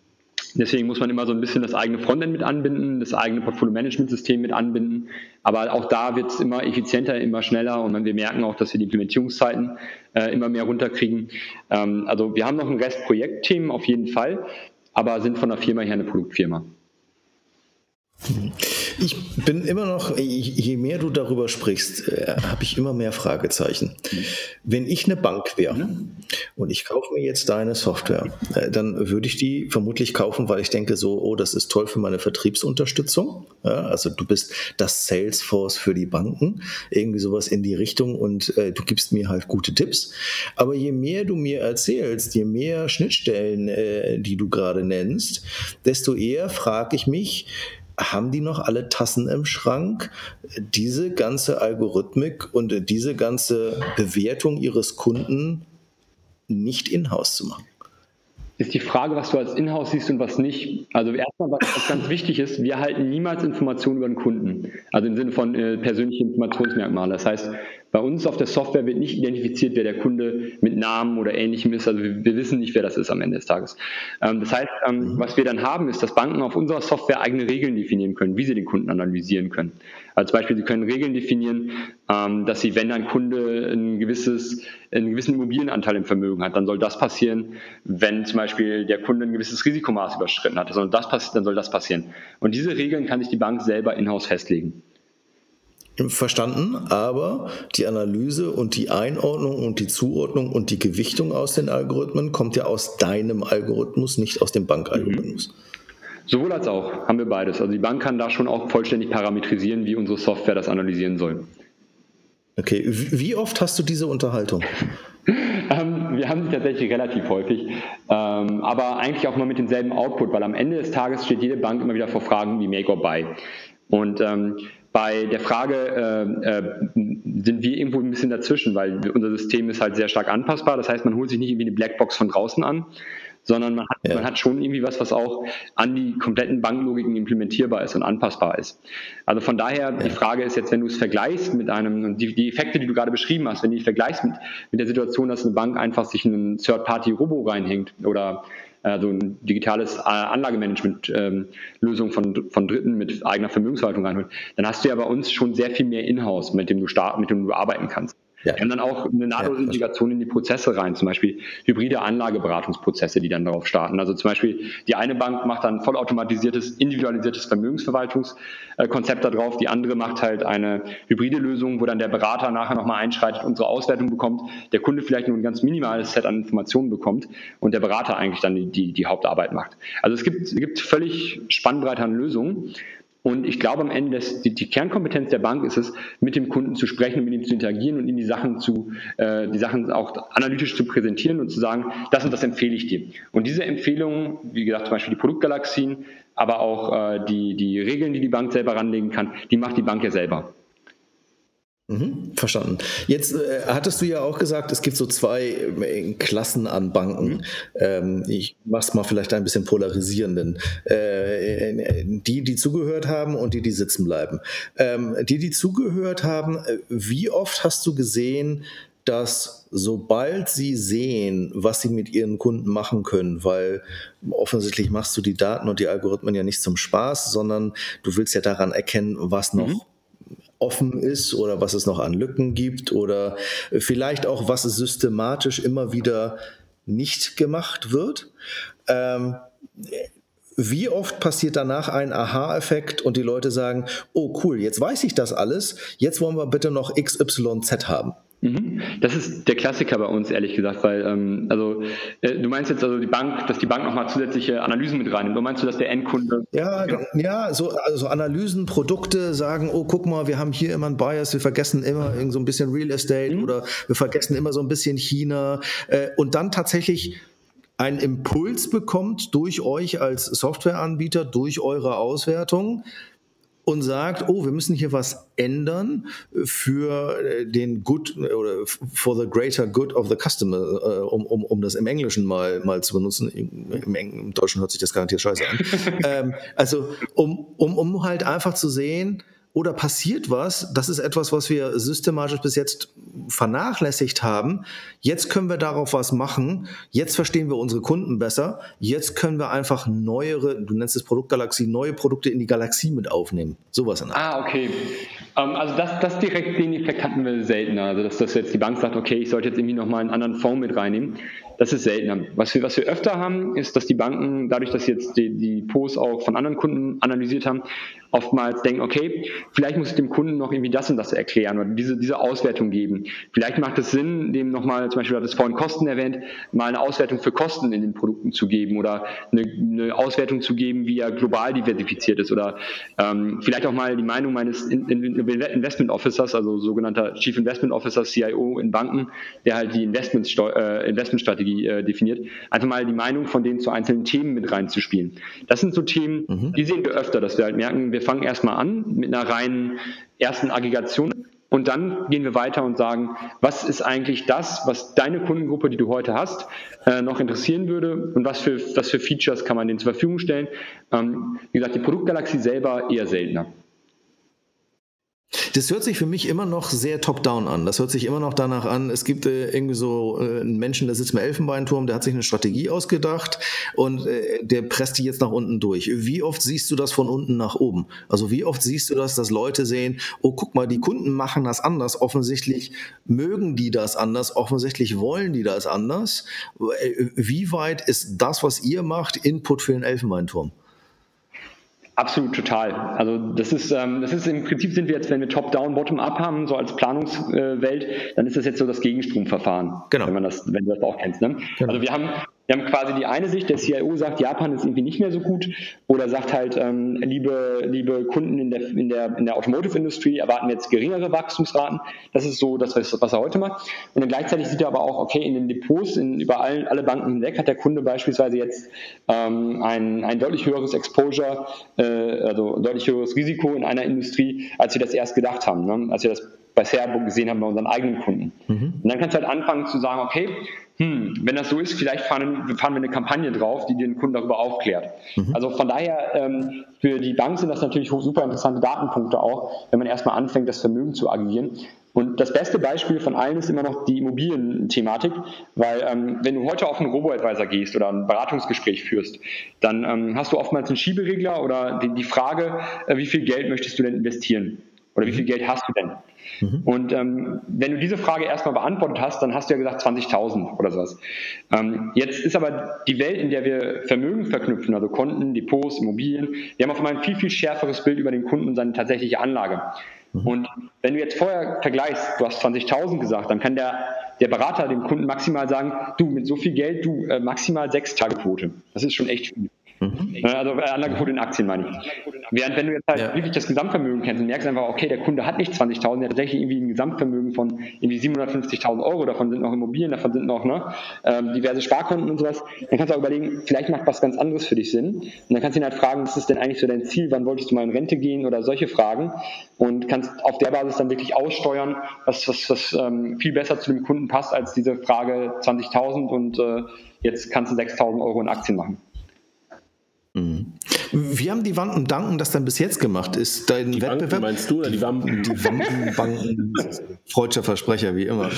[SPEAKER 4] deswegen muss man immer so ein bisschen das eigene Frontend mit anbinden, das eigene Portfolio-Management-System mit anbinden. Aber auch da wird es immer effizienter, immer schneller und wir merken auch, dass wir die Implementierungszeiten äh, immer mehr runterkriegen. Ähm, also wir haben noch ein Rest Projektthemen auf jeden Fall, aber sind von der Firma her eine Produktfirma.
[SPEAKER 3] Ich bin immer noch, je mehr du darüber sprichst, äh, habe ich immer mehr Fragezeichen. Wenn ich eine Bank wäre und ich kaufe mir jetzt deine Software, äh, dann würde ich die vermutlich kaufen, weil ich denke so, oh, das ist toll für meine Vertriebsunterstützung. Ja, also du bist das Salesforce für die Banken, irgendwie sowas in die Richtung und äh, du gibst mir halt gute Tipps. Aber je mehr du mir erzählst, je mehr Schnittstellen, äh, die du gerade nennst, desto eher frage ich mich, haben die noch alle Tassen im Schrank, diese ganze Algorithmik und diese ganze Bewertung ihres Kunden nicht in-house zu machen?
[SPEAKER 4] Ist die Frage, was du als Inhouse siehst und was nicht. Also erstmal, was ganz wichtig ist, wir halten niemals Informationen über den Kunden. Also im Sinne von äh, persönlichen Informationsmerkmalen. Das heißt, bei uns auf der Software wird nicht identifiziert, wer der Kunde mit Namen oder ähnlichem ist. Also wir, wir wissen nicht, wer das ist am Ende des Tages. Ähm, das heißt, ähm, mhm. was wir dann haben, ist, dass Banken auf unserer Software eigene Regeln definieren können, wie sie den Kunden analysieren können. Also zum Beispiel, sie können Regeln definieren, ähm, dass sie, wenn ein Kunde ein gewisses, einen gewissen Immobilienanteil im Vermögen hat, dann soll das passieren. Wenn zum Beispiel der Kunde ein gewisses Risikomaß überschritten hat, dann soll das, dann soll das passieren. Und diese Regeln kann sich die Bank selber in-house festlegen.
[SPEAKER 3] Verstanden, aber die Analyse und die Einordnung und die Zuordnung und die Gewichtung aus den Algorithmen kommt ja aus deinem Algorithmus, nicht aus dem Bankalgorithmus. Mhm.
[SPEAKER 4] Sowohl als auch haben wir beides. Also die Bank kann da schon auch vollständig parametrisieren, wie unsere Software das analysieren soll.
[SPEAKER 3] Okay, wie oft hast du diese Unterhaltung?
[SPEAKER 4] ähm, wir haben sie tatsächlich relativ häufig, ähm, aber eigentlich auch immer mit demselben Output, weil am Ende des Tages steht jede Bank immer wieder vor Fragen wie Make or Buy. Und ähm, bei der Frage äh, äh, sind wir irgendwo ein bisschen dazwischen, weil unser System ist halt sehr stark anpassbar. Das heißt, man holt sich nicht irgendwie eine Blackbox von draußen an, sondern man hat, ja. man hat schon irgendwie was, was auch an die kompletten Banklogiken implementierbar ist und anpassbar ist. Also von daher, die Frage ist jetzt, wenn du es vergleichst mit einem, die, die Effekte, die du gerade beschrieben hast, wenn du die vergleichst mit, mit der Situation, dass eine Bank einfach sich einen Third-Party-Robo reinhängt oder also ein digitales Anlagemanagement-Lösung ähm, von, von Dritten mit eigener Vermögensverwaltung reinholt, dann hast du ja bei uns schon sehr viel mehr Inhouse, mit dem du starten, mit dem du arbeiten kannst. Ja. Wir haben dann auch eine nahtlose Integration in die Prozesse rein, zum Beispiel hybride Anlageberatungsprozesse, die dann darauf starten. Also zum Beispiel die eine Bank macht dann vollautomatisiertes, individualisiertes Vermögensverwaltungskonzept darauf, die andere macht halt eine hybride Lösung, wo dann der Berater nachher nochmal einschreitet, unsere Auswertung bekommt, der Kunde vielleicht nur ein ganz minimales Set an Informationen bekommt und der Berater eigentlich dann die, die, die Hauptarbeit macht. Also es gibt, es gibt völlig spannbreite Lösungen. Und ich glaube am Ende, dass die, die, Kernkompetenz der Bank ist es, mit dem Kunden zu sprechen mit ihm zu interagieren und ihm die Sachen zu, äh, die Sachen auch analytisch zu präsentieren und zu sagen, das und das empfehle ich dir. Und diese Empfehlungen, wie gesagt, zum Beispiel die Produktgalaxien, aber auch äh, die, die Regeln, die die Bank selber ranlegen kann, die macht die Bank ja selber.
[SPEAKER 3] Mhm, verstanden. Jetzt äh, hattest du ja auch gesagt, es gibt so zwei äh, Klassen an Banken. Mhm. Ähm, ich mach's mal vielleicht ein bisschen polarisierenden. Äh, die, die zugehört haben und die, die sitzen bleiben. Ähm, die, die zugehört haben, äh, wie oft hast du gesehen, dass sobald sie sehen, was sie mit ihren Kunden machen können, weil offensichtlich machst du die Daten und die Algorithmen ja nicht zum Spaß, sondern du willst ja daran erkennen, was noch mhm offen ist oder was es noch an Lücken gibt oder vielleicht auch, was systematisch immer wieder nicht gemacht wird. Ähm, wie oft passiert danach ein Aha-Effekt und die Leute sagen, oh cool, jetzt weiß ich das alles, jetzt wollen wir bitte noch XYZ haben.
[SPEAKER 4] Mhm. Das ist der Klassiker bei uns, ehrlich gesagt, weil, ähm, also, äh, du meinst jetzt also die Bank, dass die Bank nochmal zusätzliche Analysen mit reinnimmt. Oder meinst du, dass der Endkunde.
[SPEAKER 3] Ja, ja, so also Analysen, Produkte sagen, oh, guck mal, wir haben hier immer einen Bias, wir vergessen immer so ein bisschen Real Estate mhm. oder wir vergessen immer so ein bisschen China äh, und dann tatsächlich einen Impuls bekommt durch euch als Softwareanbieter, durch eure Auswertung, und sagt, oh, wir müssen hier was ändern für äh, den Good oder for the greater good of the customer, äh, um, um, um das im Englischen mal, mal zu benutzen. Im, Im Deutschen hört sich das garantiert scheiße an. ähm, also, um, um, um halt einfach zu sehen, oder passiert was, das ist etwas, was wir systematisch bis jetzt vernachlässigt haben. Jetzt können wir darauf was machen. Jetzt verstehen wir unsere Kunden besser. Jetzt können wir einfach neuere, du nennst es Produktgalaxie, neue Produkte in die Galaxie mit aufnehmen. Sowas in
[SPEAKER 4] Ah, okay. Um, ähm, also das, das direkt den Effekt hatten wir seltener. Also dass, dass jetzt die Bank sagt, okay, ich sollte jetzt irgendwie nochmal einen anderen Fonds mit reinnehmen. Das ist seltener. Was wir, was wir öfter haben, ist, dass die Banken, dadurch, dass sie jetzt die, die Posts auch von anderen Kunden analysiert haben, oftmals denken, okay, vielleicht muss ich dem Kunden noch irgendwie das und das erklären oder diese, diese Auswertung geben. Vielleicht macht es Sinn, dem nochmal, zum Beispiel hat es vorhin Kosten erwähnt, mal eine Auswertung für Kosten in den Produkten zu geben oder eine, eine Auswertung zu geben, wie er global diversifiziert ist oder ähm, vielleicht auch mal die Meinung meines Investment Officers, also sogenannter Chief Investment Officer, CIO in Banken, der halt die äh, Investmentstrategie äh, definiert, einfach mal die Meinung von denen zu einzelnen Themen mit reinzuspielen. Das sind so Themen, mhm. die sehen wir öfter, dass wir halt merken, wir fangen erstmal an mit einer reinen ersten Aggregation und dann gehen wir weiter und sagen, was ist eigentlich das, was deine Kundengruppe, die du heute hast, äh, noch interessieren würde und was für, was für Features kann man denen zur Verfügung stellen. Ähm, wie gesagt, die Produktgalaxie selber eher seltener.
[SPEAKER 3] Das hört sich für mich immer noch sehr top-down an. Das hört sich immer noch danach an, es gibt äh, irgendwie so äh, einen Menschen, der sitzt im Elfenbeinturm, der hat sich eine Strategie ausgedacht und äh, der presst die jetzt nach unten durch. Wie oft siehst du das von unten nach oben? Also wie oft siehst du das, dass Leute sehen, oh guck mal, die Kunden machen das anders. Offensichtlich mögen die das anders, offensichtlich wollen die das anders. Äh, wie weit ist das, was ihr macht, Input für den Elfenbeinturm?
[SPEAKER 4] Absolut total. Also das ist, ähm, das ist im Prinzip sind wir jetzt, wenn wir Top-Down, Bottom-Up haben, so als Planungswelt, dann ist das jetzt so das Gegenstromverfahren, genau. wenn man das, wenn du das auch kennst. Ne? Genau. Also wir haben wir haben quasi die eine Sicht, der CIO sagt, Japan ist irgendwie nicht mehr so gut oder sagt halt, ähm, liebe, liebe Kunden in der, in der, in der Automotive-Industrie erwarten jetzt geringere Wachstumsraten. Das ist so das, was er heute macht. Und dann gleichzeitig sieht er aber auch, okay, in den Depots, in, über allen, alle Banken hinweg hat der Kunde beispielsweise jetzt ähm, ein, ein deutlich höheres Exposure, äh, also ein deutlich höheres Risiko in einer Industrie, als wir das erst gedacht haben, ne? als wir das bisher gesehen haben bei unseren eigenen Kunden. Mhm. Und dann kannst du halt anfangen zu sagen, okay, hm, wenn das so ist, vielleicht fahren, fahren, wir eine Kampagne drauf, die den Kunden darüber aufklärt. Mhm. Also von daher, ähm, für die Bank sind das natürlich super interessante Datenpunkte auch, wenn man erstmal anfängt, das Vermögen zu aggregieren. Und das beste Beispiel von allen ist immer noch die Immobilienthematik, weil ähm, wenn du heute auf einen Robo-Advisor gehst oder ein Beratungsgespräch führst, dann ähm, hast du oftmals einen Schieberegler oder die, die Frage, äh, wie viel Geld möchtest du denn investieren? Oder wie viel Geld hast du denn? Mhm. Und ähm, wenn du diese Frage erstmal beantwortet hast, dann hast du ja gesagt 20.000 oder sowas. Ähm, jetzt ist aber die Welt, in der wir Vermögen verknüpfen, also Konten, Depots, Immobilien, wir haben auf einmal ein viel, viel schärferes Bild über den Kunden und seine tatsächliche Anlage. Mhm. Und wenn du jetzt vorher vergleichst, du hast 20.000 gesagt, dann kann der, der Berater dem Kunden maximal sagen, du, mit so viel Geld, du, äh, maximal sechs Tage Quote. Das ist schon echt viel. Mhm. Also äh, Anlagequote in Aktien meine ich. Während wenn du jetzt halt ja. wirklich das Gesamtvermögen kennst und merkst einfach, okay, der Kunde hat nicht 20.000, der hat tatsächlich irgendwie ein Gesamtvermögen von irgendwie 750.000 Euro, davon sind noch Immobilien, davon sind noch ne, ähm, diverse Sparkonten und sowas, dann kannst du auch überlegen, vielleicht macht was ganz anderes für dich Sinn. Und dann kannst du ihn halt fragen, was ist denn eigentlich so dein Ziel, wann wolltest du mal in Rente gehen oder solche Fragen und kannst auf der Basis dann wirklich aussteuern, was, was, was ähm, viel besser zu dem Kunden passt als diese Frage 20.000 und äh, jetzt kannst du 6.000 Euro in Aktien machen.
[SPEAKER 3] Mhm. Wie haben die Wanden Danken das denn bis jetzt gemacht? Ist dein
[SPEAKER 2] die
[SPEAKER 3] Wettbewerb?
[SPEAKER 2] Banken meinst du oder die Wampen?
[SPEAKER 3] Die Wampenbanken, freudscher Versprecher, wie immer.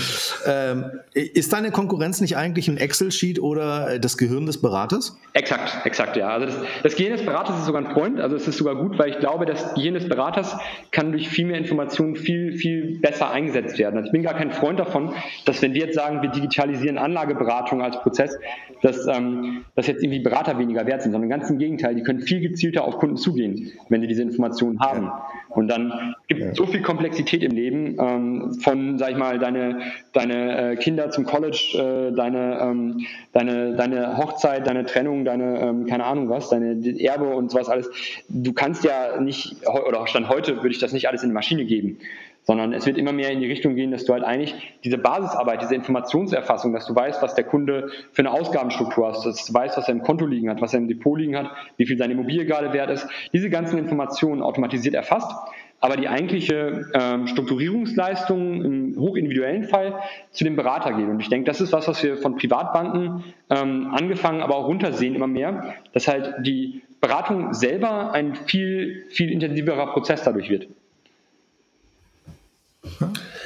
[SPEAKER 3] Ähm, ist deine Konkurrenz nicht eigentlich ein Excel-Sheet oder das Gehirn des Beraters?
[SPEAKER 4] Exakt, exakt, ja. Also das, das Gehirn des Beraters ist sogar ein Freund. Also es ist sogar gut, weil ich glaube, das Gehirn des Beraters kann durch viel mehr Informationen viel, viel besser eingesetzt werden. Also ich bin gar kein Freund davon, dass wenn wir jetzt sagen, wir digitalisieren Anlageberatung als Prozess, dass, ähm, dass jetzt irgendwie Berater weniger wert sind, sondern ganz im Gegenteil, die können viel gezielter auf Kunden zugehen, wenn die diese Informationen haben. Und dann gibt es ja. so viel Komplexität im Leben, ähm, von, sag ich mal, deine, deine äh, Kinder zum College, äh, deine, ähm, deine, deine Hochzeit, deine Trennung, deine, ähm, keine Ahnung was, deine Erbe und sowas alles. Du kannst ja nicht, oder Stand heute würde ich das nicht alles in die Maschine geben sondern es wird immer mehr in die Richtung gehen, dass du halt eigentlich diese Basisarbeit, diese Informationserfassung, dass du weißt, was der Kunde für eine Ausgabenstruktur hat, dass du weißt, was er im Konto liegen hat, was er im Depot liegen hat, wie viel seine Immobilie gerade wert ist, diese ganzen Informationen automatisiert erfasst, aber die eigentliche ähm, Strukturierungsleistung im hochindividuellen Fall zu dem Berater geht. Und ich denke, das ist was, was wir von Privatbanken ähm, angefangen, aber auch runtersehen immer mehr, dass halt die Beratung selber ein viel, viel intensiverer Prozess dadurch wird.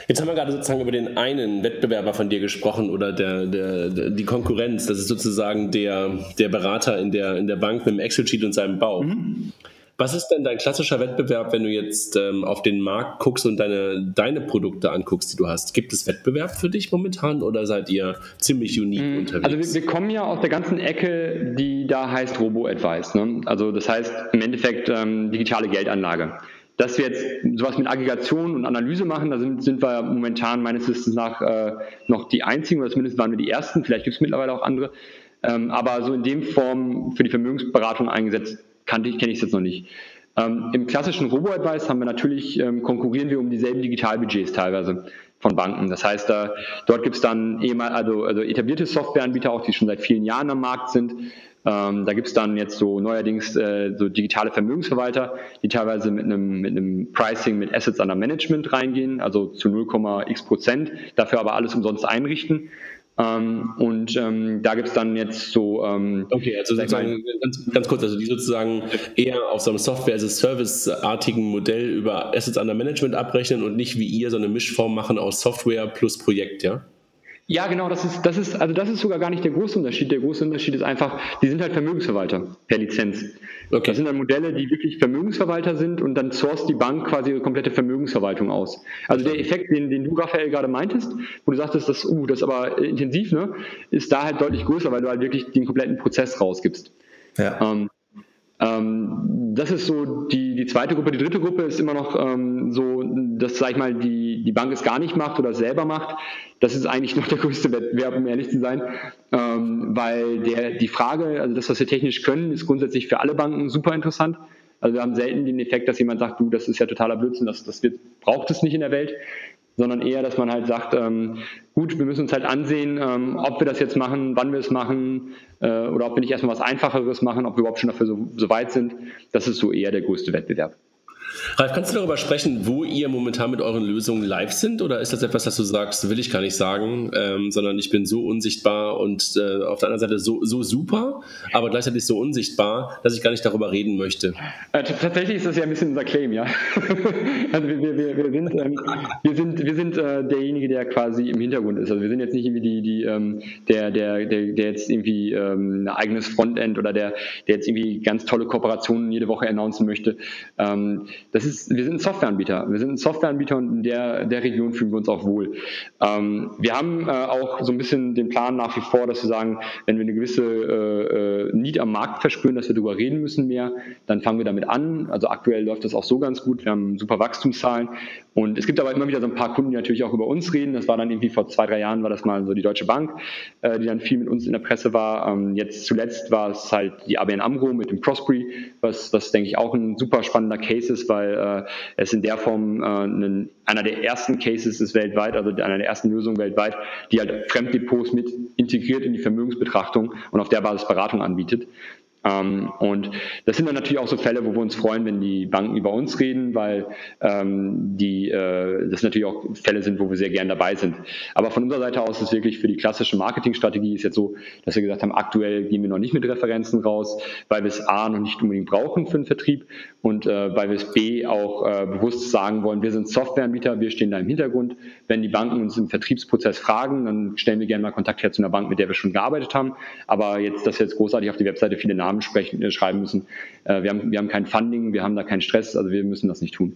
[SPEAKER 2] Jetzt haben wir gerade sozusagen über den einen Wettbewerber von dir gesprochen oder der, der, der, die Konkurrenz. Das ist sozusagen der, der Berater in der, in der Bank mit dem Excel-Sheet und seinem Bau. Mhm. Was ist denn dein klassischer Wettbewerb, wenn du jetzt ähm, auf den Markt guckst und deine, deine Produkte anguckst, die du hast? Gibt es Wettbewerb für dich momentan oder seid ihr ziemlich unique mhm. unterwegs?
[SPEAKER 4] Also wir, wir, kommen ja aus der ganzen Ecke, die da heißt Robo-Advice. Ne? Also das heißt im Endeffekt ähm, digitale Geldanlage. Dass wir jetzt sowas mit Aggregation und Analyse machen, da sind, sind wir momentan meines Wissens nach äh, noch die einzigen, oder zumindest waren wir die ersten, vielleicht gibt es mittlerweile auch andere. Ähm, aber so in dem Form für die Vermögensberatung eingesetzt, kannte ich, kenne ich es jetzt noch nicht. Ähm, Im klassischen Robo-Advice haben wir natürlich, ähm, konkurrieren wir um dieselben Digitalbudgets teilweise von Banken. Das heißt, äh, dort gibt es dann ehemal, also, also etablierte Softwareanbieter auch, die schon seit vielen Jahren am Markt sind, ähm, da gibt es dann jetzt so neuerdings äh, so digitale Vermögensverwalter, die teilweise mit einem, mit einem Pricing mit Assets under Management reingehen, also zu 0,x Prozent, dafür aber alles umsonst einrichten. Ähm, und ähm, da gibt es dann jetzt so. Ähm,
[SPEAKER 2] okay, also sozusagen ganz, ganz, kurz, also die sozusagen eher auf so einem Software-as-a-Service-artigen Modell über Assets under Management abrechnen und nicht wie ihr so eine Mischform machen aus Software plus Projekt, ja?
[SPEAKER 4] Ja, genau, das ist, das ist, also das ist sogar gar nicht der große Unterschied. Der große Unterschied ist einfach, die sind halt Vermögensverwalter per Lizenz. Okay. Das sind dann Modelle, die wirklich Vermögensverwalter sind und dann source die Bank quasi ihre komplette Vermögensverwaltung aus. Also der Effekt, den, den du, Raphael, gerade meintest, wo du sagtest, das, uh, das ist aber intensiv, ne, ist da halt deutlich größer, weil du halt wirklich den kompletten Prozess rausgibst. Ja. Ähm, ähm, das ist so die, die zweite Gruppe. Die dritte Gruppe ist immer noch ähm, so, dass, sag ich mal, die, die Bank es gar nicht macht oder selber macht. Das ist eigentlich noch der größte Wettbewerb, um ehrlich zu sein. Ähm, weil der, die Frage, also das, was wir technisch können, ist grundsätzlich für alle Banken super interessant. Also wir haben selten den Effekt, dass jemand sagt, du, das ist ja totaler Blödsinn, das, das wird, braucht es nicht in der Welt sondern eher, dass man halt sagt, ähm, gut, wir müssen uns halt ansehen, ähm, ob wir das jetzt machen, wann wir es machen äh, oder ob wir nicht erstmal was Einfacheres machen, ob wir überhaupt schon dafür so, so weit sind. Das ist so eher der größte Wettbewerb.
[SPEAKER 2] Ralf, kannst du darüber sprechen, wo ihr momentan mit euren Lösungen live sind? Oder ist das etwas, das du sagst, will ich gar nicht sagen, ähm, sondern ich bin so unsichtbar und äh, auf der anderen Seite so, so super, aber gleichzeitig so unsichtbar, dass ich gar nicht darüber reden möchte?
[SPEAKER 4] Äh, tatsächlich ist das ja ein bisschen unser Claim, ja. also wir, wir, wir, wir sind, ähm, wir sind, wir sind äh, derjenige, der quasi im Hintergrund ist. Also wir sind jetzt nicht irgendwie die, die, ähm, der, der, der, der jetzt irgendwie ähm, ein eigenes Frontend oder der, der jetzt irgendwie ganz tolle Kooperationen jede Woche announcen möchte. Ähm, das ist, wir sind ein Softwareanbieter. Wir sind ein Softwareanbieter und in der, der Region fühlen wir uns auch wohl. Ähm, wir haben äh, auch so ein bisschen den Plan nach wie vor, dass wir sagen, wenn wir eine gewisse äh, äh, Need am Markt verspüren, dass wir darüber reden müssen mehr, dann fangen wir damit an. Also aktuell läuft das auch so ganz gut. Wir haben super Wachstumszahlen und es gibt aber immer wieder so ein paar Kunden, die natürlich auch über uns reden. Das war dann irgendwie vor zwei, drei Jahren war das mal so die Deutsche Bank, äh, die dann viel mit uns in der Presse war. Ähm, jetzt zuletzt war es halt die ABN AMRO mit dem Prospery, was, was denke ich auch ein super spannender Case ist, weil äh, es in der Form äh, einer der ersten Cases ist weltweit, also einer der ersten Lösungen weltweit, die halt Fremddepots mit integriert in die Vermögensbetrachtung und auf der Basis Beratung anbietet. Ähm, und das sind dann natürlich auch so Fälle, wo wir uns freuen, wenn die Banken über uns reden, weil ähm, die, äh, das natürlich auch Fälle sind, wo wir sehr gern dabei sind. Aber von unserer Seite aus ist wirklich für die klassische Marketingstrategie ist jetzt so, dass wir gesagt haben, aktuell gehen wir noch nicht mit Referenzen raus, weil wir es A noch nicht unbedingt brauchen für den Vertrieb und äh, weil wir es B auch äh, bewusst sagen wollen, wir sind Softwareanbieter, wir stehen da im Hintergrund. Wenn die Banken uns im Vertriebsprozess fragen, dann stellen wir gerne mal Kontakt her zu einer Bank, mit der wir schon gearbeitet haben. Aber jetzt, dass wir jetzt großartig auf die Webseite viele Namen Namen sprechen, äh, schreiben müssen. Äh, wir, haben, wir haben kein Funding, wir haben da keinen Stress, also wir müssen das nicht tun.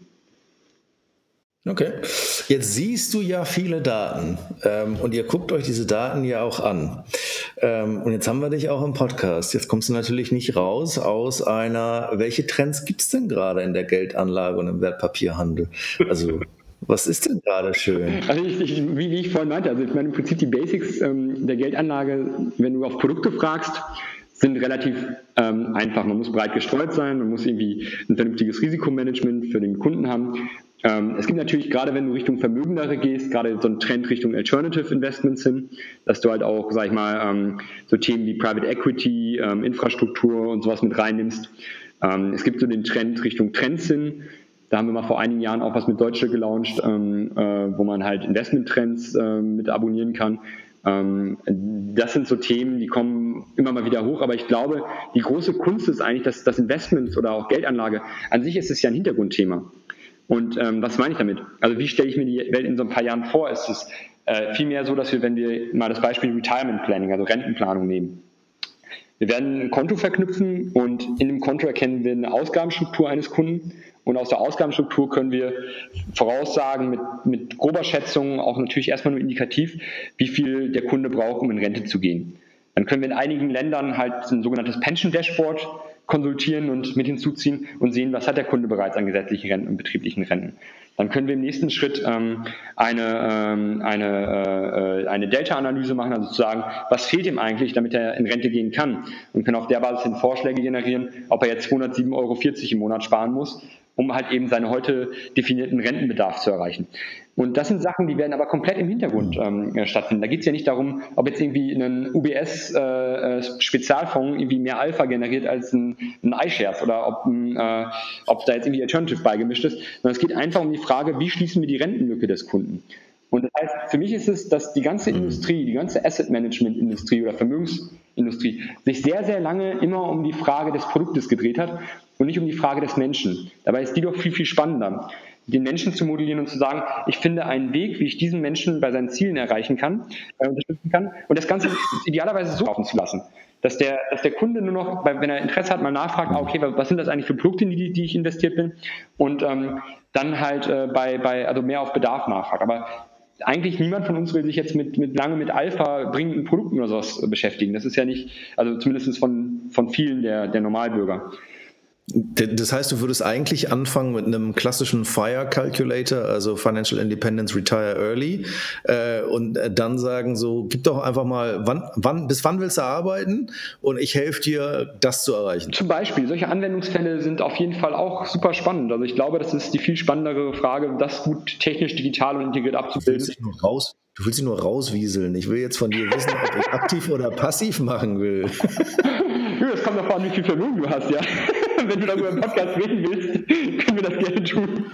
[SPEAKER 3] Okay. Jetzt siehst du ja viele Daten ähm, und ihr guckt euch diese Daten ja auch an. Ähm, und jetzt haben wir dich auch im Podcast. Jetzt kommst du natürlich nicht raus aus einer, welche Trends gibt es denn gerade in der Geldanlage und im Wertpapierhandel? Also was ist denn gerade schön?
[SPEAKER 4] Also ich, ich, wie, ich vorhin meinte, also ich meine im Prinzip die Basics ähm, der Geldanlage, wenn du auf Produkte fragst, sind relativ ähm, einfach. Man muss breit gestreut sein, man muss irgendwie ein vernünftiges Risikomanagement für den Kunden haben. Ähm, es gibt natürlich, gerade wenn du Richtung Vermögendere gehst, gerade so ein Trend Richtung Alternative Investments hin, dass du halt auch, sag ich mal, ähm, so Themen wie Private Equity, ähm, Infrastruktur und sowas mit reinnimmst. Ähm, es gibt so den Trend Richtung Trends hin. Da haben wir mal vor einigen Jahren auch was mit Deutsche gelauncht, ähm, äh, wo man halt Investment-Trends äh, mit abonnieren kann. Ähm, das sind so Themen, die kommen immer mal wieder hoch, aber ich glaube, die große Kunst ist eigentlich, dass das Investment oder auch Geldanlage, an sich ist es ja ein Hintergrundthema. Und ähm, was meine ich damit? Also wie stelle ich mir die Welt in so ein paar Jahren vor? Ist es äh, vielmehr so, dass wir, wenn wir mal das Beispiel Retirement Planning, also Rentenplanung nehmen, wir werden ein Konto verknüpfen und in dem Konto erkennen wir eine Ausgabenstruktur eines Kunden und aus der Ausgabenstruktur können wir voraussagen mit, mit grober Schätzung, auch natürlich erstmal nur indikativ, wie viel der Kunde braucht, um in Rente zu gehen. Dann können wir in einigen Ländern halt ein sogenanntes Pension Dashboard konsultieren und mit hinzuziehen und sehen, was hat der Kunde bereits an gesetzlichen Renten und betrieblichen Renten. Dann können wir im nächsten Schritt ähm, eine, ähm, eine, äh, eine Delta-Analyse machen, also zu sagen, was fehlt ihm eigentlich, damit er in Rente gehen kann. Und können auf der Basis hin Vorschläge generieren, ob er jetzt 207,40 Euro im Monat sparen muss um halt eben seinen heute definierten Rentenbedarf zu erreichen. Und das sind Sachen, die werden aber komplett im Hintergrund ähm, äh, stattfinden. Da geht es ja nicht darum, ob jetzt irgendwie ein UBS-Spezialfonds äh, irgendwie mehr Alpha generiert als ein, ein iShares oder ob, äh, ob da jetzt irgendwie Alternative beigemischt ist, sondern es geht einfach um die Frage, wie schließen wir die Rentenlücke des Kunden. Und das heißt, für mich ist es, dass die ganze mhm. Industrie, die ganze Asset Management Industrie oder Vermögensindustrie sich sehr, sehr lange immer um die Frage des Produktes gedreht hat und nicht um die Frage des Menschen. Dabei ist die doch viel, viel spannender. Den Menschen zu modellieren und zu sagen, ich finde einen Weg, wie ich diesen Menschen bei seinen Zielen erreichen kann, äh, unterstützen kann und das Ganze idealerweise so laufen zu lassen, dass der, dass der Kunde nur noch, wenn er Interesse hat, mal nachfragt, ah, okay, was sind das eigentlich für Produkte, in die, die ich investiert bin und ähm, dann halt äh, bei, bei, also mehr auf Bedarf nachfragt. Aber eigentlich niemand von uns will sich jetzt mit, mit lange mit Alpha bringenden Produkten oder sowas beschäftigen. Das ist ja nicht, also zumindest von, von vielen der, der Normalbürger.
[SPEAKER 3] Das heißt, du würdest eigentlich anfangen mit einem klassischen FIRE Calculator, also Financial Independence Retire Early, äh, und dann sagen so, gib doch einfach mal, wann, wann, bis wann willst du arbeiten? Und ich helfe dir, das zu erreichen.
[SPEAKER 4] Zum Beispiel, solche Anwendungsfälle sind auf jeden Fall auch super spannend. Also ich glaube, das ist die viel spannendere Frage, das gut technisch, digital und integriert abzubilden.
[SPEAKER 3] Raus, du willst dich nur rauswieseln. Ich will jetzt von dir wissen, ob ich aktiv oder passiv machen will.
[SPEAKER 4] das kommt davon an, wie viel Vermögen du hast, ja. Wenn du darüber im Podcast reden willst, können wir das gerne tun.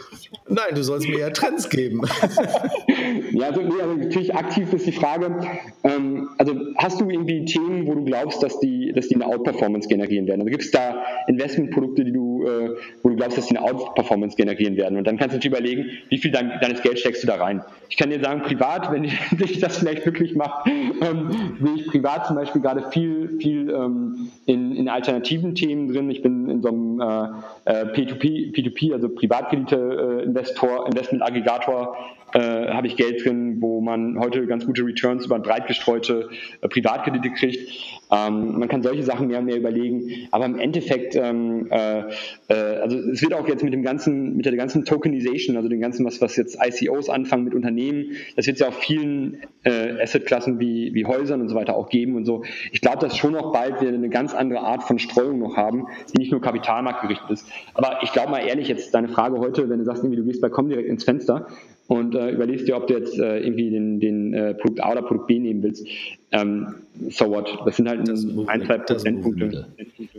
[SPEAKER 3] Nein, du sollst mir ja Trends geben.
[SPEAKER 4] ja, also, nee, also natürlich aktiv ist die Frage, ähm, also hast du irgendwie Themen, wo du glaubst, dass die, dass die eine Outperformance generieren werden? Also gibt es da Investmentprodukte, die du, äh, wo du glaubst, dass die eine Outperformance generieren werden? Und dann kannst du natürlich überlegen, wie viel dein, deines Geld steckst du da rein. Ich kann dir sagen, privat, wenn dich das vielleicht wirklich macht, ähm, sehe ich privat zum Beispiel gerade viel, viel ähm, in, in alternativen Themen drin. Ich bin in so einem äh, P2P, äh, P2P, also Privatkredite-Investor, äh, Investment-Aggregator äh, habe ich Geld drin, wo man heute ganz gute Returns über breit gestreute äh, Privatkredite kriegt. Ähm, man kann solche Sachen mehr und mehr überlegen, aber im Endeffekt, ähm, äh, äh, also es wird auch jetzt mit dem ganzen, mit der ganzen Tokenization, also dem ganzen, was, was jetzt ICOs anfangen mit Unternehmen, das wird es ja auf vielen äh, Assetklassen wie, wie Häusern und so weiter auch geben und so. Ich glaube, dass schon noch bald wir eine ganz andere Art von Streuung noch haben, die nicht nur kapitalmarktgerichtet ist. Aber ich glaube mal ehrlich, jetzt deine Frage heute, wenn du sagst, irgendwie, du gehst bei direkt ins Fenster, und äh, überlegst dir, ob du jetzt äh, irgendwie den, den äh, Produkt A oder Produkt B nehmen willst. Ähm, so what? Das sind halt das ein, zwei Prozentpunkte.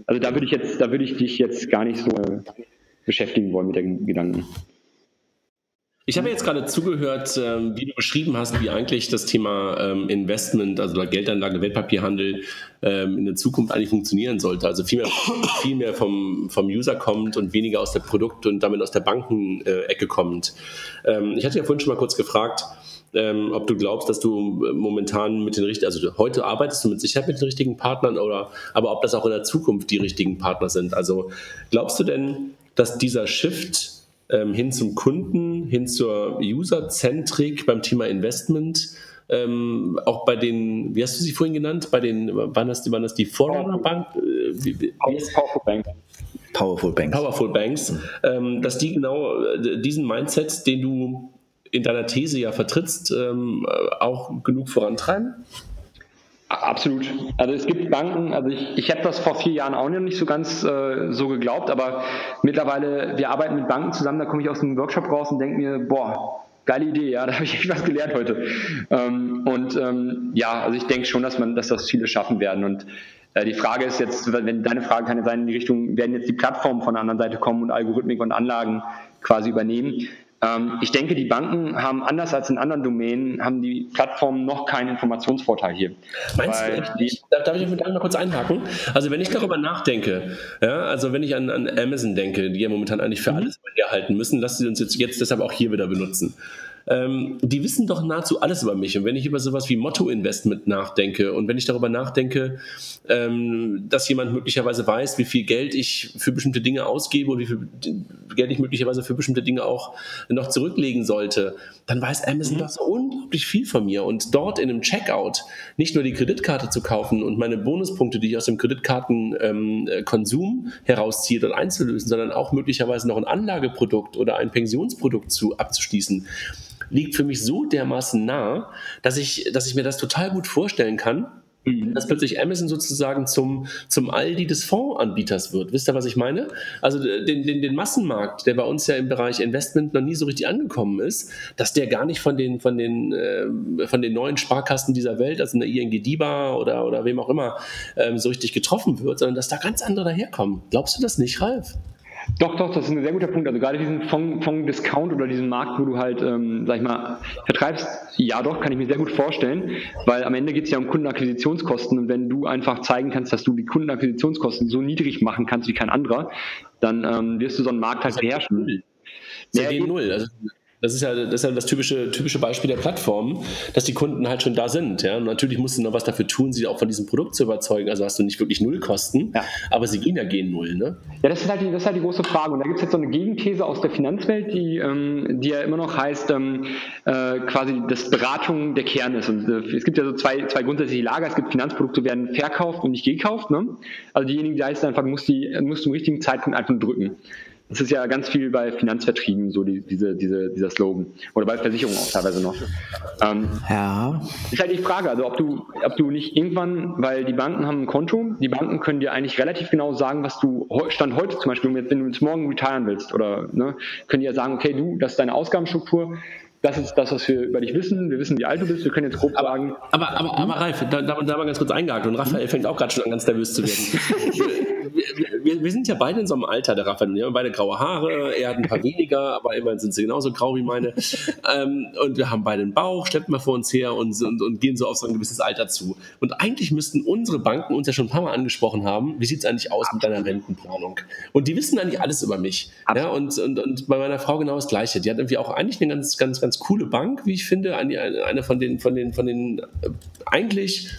[SPEAKER 4] Also da würde ich jetzt, da würde ich dich jetzt gar nicht so äh, beschäftigen wollen mit den Gedanken.
[SPEAKER 2] Ich habe jetzt gerade zugehört, ähm, wie du beschrieben hast, wie eigentlich das Thema ähm, Investment, also Geldanlage, Wertpapierhandel ähm, in der Zukunft eigentlich funktionieren sollte. Also viel mehr, viel mehr vom, vom User kommt und weniger aus der Produkt- und damit aus der Bankenecke kommt. ich hatte ja vorhin schon mal kurz gefragt, ob du glaubst, dass du momentan mit den richtigen, also heute arbeitest du mit Sicherheit mit den richtigen Partnern oder aber ob das auch in der Zukunft die richtigen Partner sind. Also glaubst du denn, dass dieser Shift ähm, hin zum Kunden, hin zur User-Zentrik beim Thema Investment. Ähm, auch bei den, wie hast du sie vorhin genannt? Bei den, waren das, waren das die Forerunner Bank? Äh, Powerful Bank. Powerful Banks. Powerful Banks, ähm, dass die genau äh, diesen Mindset, den du in deiner These ja vertrittst, ähm, auch genug vorantreiben?
[SPEAKER 4] Absolut. Also es gibt Banken, also ich, ich habe das vor vier Jahren auch noch nicht so ganz äh, so geglaubt, aber mittlerweile, wir arbeiten mit Banken zusammen, da komme ich aus einem Workshop raus und denke mir, boah, geile Idee, ja, da habe ich echt was gelernt heute. Ähm, und ähm, ja, also ich denke schon, dass man, dass das viele schaffen werden. Und äh, die Frage ist jetzt, wenn deine Frage kann ja sein, in die Richtung, werden jetzt die Plattformen von der anderen Seite kommen und Algorithmik und Anlagen quasi übernehmen. Ähm, ich denke, die Banken haben anders als in anderen Domänen, haben die Plattformen noch keinen Informationsvorteil hier.
[SPEAKER 2] Meinst du, die, darf ich mit einmal kurz einhaken? Also wenn ich darüber nachdenke, ja, also wenn ich an, an Amazon denke, die ja momentan eigentlich für mhm. alles herhalten müssen, lassen sie uns jetzt, jetzt deshalb auch hier wieder benutzen ähm, die wissen doch nahezu alles über mich. Und wenn ich über sowas wie Motto-Investment nachdenke und wenn ich darüber nachdenke, ähm, dass jemand möglicherweise weiß, wie viel Geld ich für bestimmte Dinge ausgebe und wie viel Geld ich möglicherweise für bestimmte Dinge auch noch zurücklegen sollte, dann weiß Amazon mhm. doch so unglaublich viel von mir. Und dort in einem Checkout nicht nur die Kreditkarte zu kaufen und meine Bonuspunkte, die ich aus dem Kreditkartenkonsum ähm, herausziehe und einzulösen, sondern auch möglicherweise noch ein Anlageprodukt oder ein Pensionsprodukt zu, abzuschließen liegt für mich so dermaßen nah, dass ich, dass ich mir das total gut vorstellen kann, mhm. dass plötzlich Amazon sozusagen zum, zum Aldi des Fondsanbieters wird. Wisst ihr, was ich meine? Also den, den, den Massenmarkt, der bei uns ja im Bereich Investment noch nie so richtig angekommen ist, dass der gar nicht von den, von den, äh, von den neuen Sparkassen dieser Welt, also eine ING DIBA oder, oder wem auch immer, ähm, so richtig getroffen wird, sondern dass da ganz andere daherkommen. Glaubst du das nicht, Ralf?
[SPEAKER 4] Doch, doch, das ist ein sehr guter Punkt. Also gerade diesen Fond-Discount oder diesen Markt, wo du halt, ähm, sag ich mal, vertreibst, ja doch, kann ich mir sehr gut vorstellen, weil am Ende geht es ja um Kundenakquisitionskosten und wenn du einfach zeigen kannst, dass du die Kundenakquisitionskosten so niedrig machen kannst wie kein anderer, dann ähm, wirst du so einen Markt halt beherrschen.
[SPEAKER 2] Ja, null. Also das ist ja das, ist ja das typische, typische Beispiel der Plattformen, dass die Kunden halt schon da sind. Ja? Und natürlich musst du noch was dafür tun, sie auch von diesem Produkt zu überzeugen. Also hast du nicht wirklich Nullkosten, ja. aber sie gehen ja gegen Null. Ne?
[SPEAKER 4] Ja, das ist, halt die, das ist halt die große Frage. Und da gibt es jetzt so eine Gegenthese aus der Finanzwelt, die, ähm, die ja immer noch heißt, ähm, äh, quasi, dass Beratung der Kern ist. Und äh, es gibt ja so zwei, zwei grundsätzliche Lager. Es gibt Finanzprodukte, werden verkauft und nicht gekauft. Ne? Also diejenigen, die heißt einfach, musst, die, musst du im richtigen Zeitpunkt einfach drücken. Das ist ja ganz viel bei Finanzvertrieben, so die, diese, diese, dieser Slogan. Oder bei Versicherungen auch teilweise noch. Ähm, ja. Ist halt die Frage, also ob du, ob du nicht irgendwann, weil die Banken haben ein Konto, die Banken können dir eigentlich relativ genau sagen, was du Stand heute zum Beispiel, wenn du jetzt morgen retiren willst, oder ne, können die ja sagen, okay, du, das ist deine Ausgabenstruktur, das ist das, was wir über dich wissen. Wir wissen, wie alt du bist. Wir können jetzt grob
[SPEAKER 2] aber,
[SPEAKER 4] sagen.
[SPEAKER 2] Aber, aber, aber Ralf, da, da, da mal ganz kurz eingehakt und Raphael fängt auch gerade schon an, ganz nervös zu werden. wir, wir, sind ja beide in so einem Alter, der Raphael. Wir haben beide graue Haare, er hat ein paar weniger, aber immerhin sind sie genauso grau wie meine. Ähm, und wir haben beide einen Bauch, schleppen wir vor uns her und, und, und, gehen so auf so ein gewisses Alter zu. Und eigentlich müssten unsere Banken uns ja schon ein paar Mal angesprochen haben, wie sieht es eigentlich aus mit deiner Rentenplanung? Und die wissen eigentlich alles über mich. Ja, und, und, und bei meiner Frau genau das Gleiche. Die hat irgendwie auch eigentlich eine ganz, ganz, ganz coole Bank, wie ich finde, eine von den, von den, von den äh, eigentlich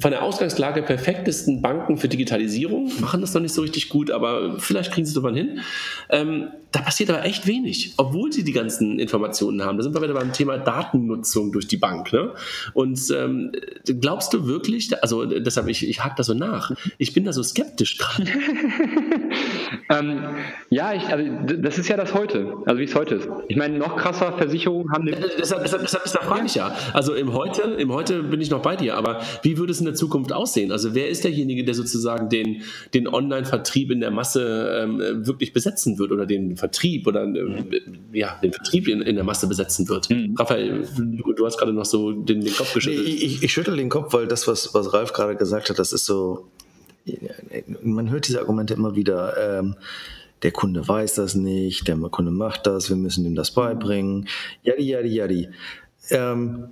[SPEAKER 2] von der Ausgangslage perfektesten Banken für Digitalisierung, machen das noch nicht so richtig gut, aber vielleicht kriegen sie es irgendwann hin. Ähm, da passiert aber echt wenig, obwohl sie die ganzen Informationen haben. Da sind wir wieder beim Thema Datennutzung durch die Bank. Ne? Und ähm, glaubst du wirklich, also deshalb, ich, ich hake da so nach, ich bin da so skeptisch gerade.
[SPEAKER 4] ähm, ja, ich, also, das ist ja das Heute, also wie es heute ist. Ich meine, noch krasser, Versicherungen haben...
[SPEAKER 2] Deshalb, deshalb, deshalb, deshalb frage ich ja. Also im Heute, im Heute bin ich noch bei dir, aber wie würde es in der Zukunft aussehen? Also wer ist derjenige, der sozusagen den, den Online-Vertrieb in der Masse ähm, wirklich besetzen wird oder den Vertrieb oder äh, ja, den Vertrieb in, in, der Masse besetzen wird. Mhm. Raphael, du, du, hast gerade noch so den, den Kopf geschüttelt.
[SPEAKER 3] Nee, ich, ich schüttel den Kopf, weil das, was, was Ralf gerade gesagt hat, das ist so, man hört diese Argumente immer wieder. Ähm, der Kunde weiß das nicht, der Kunde macht das, wir müssen ihm das beibringen, jadi, jadi, jadi. Ähm,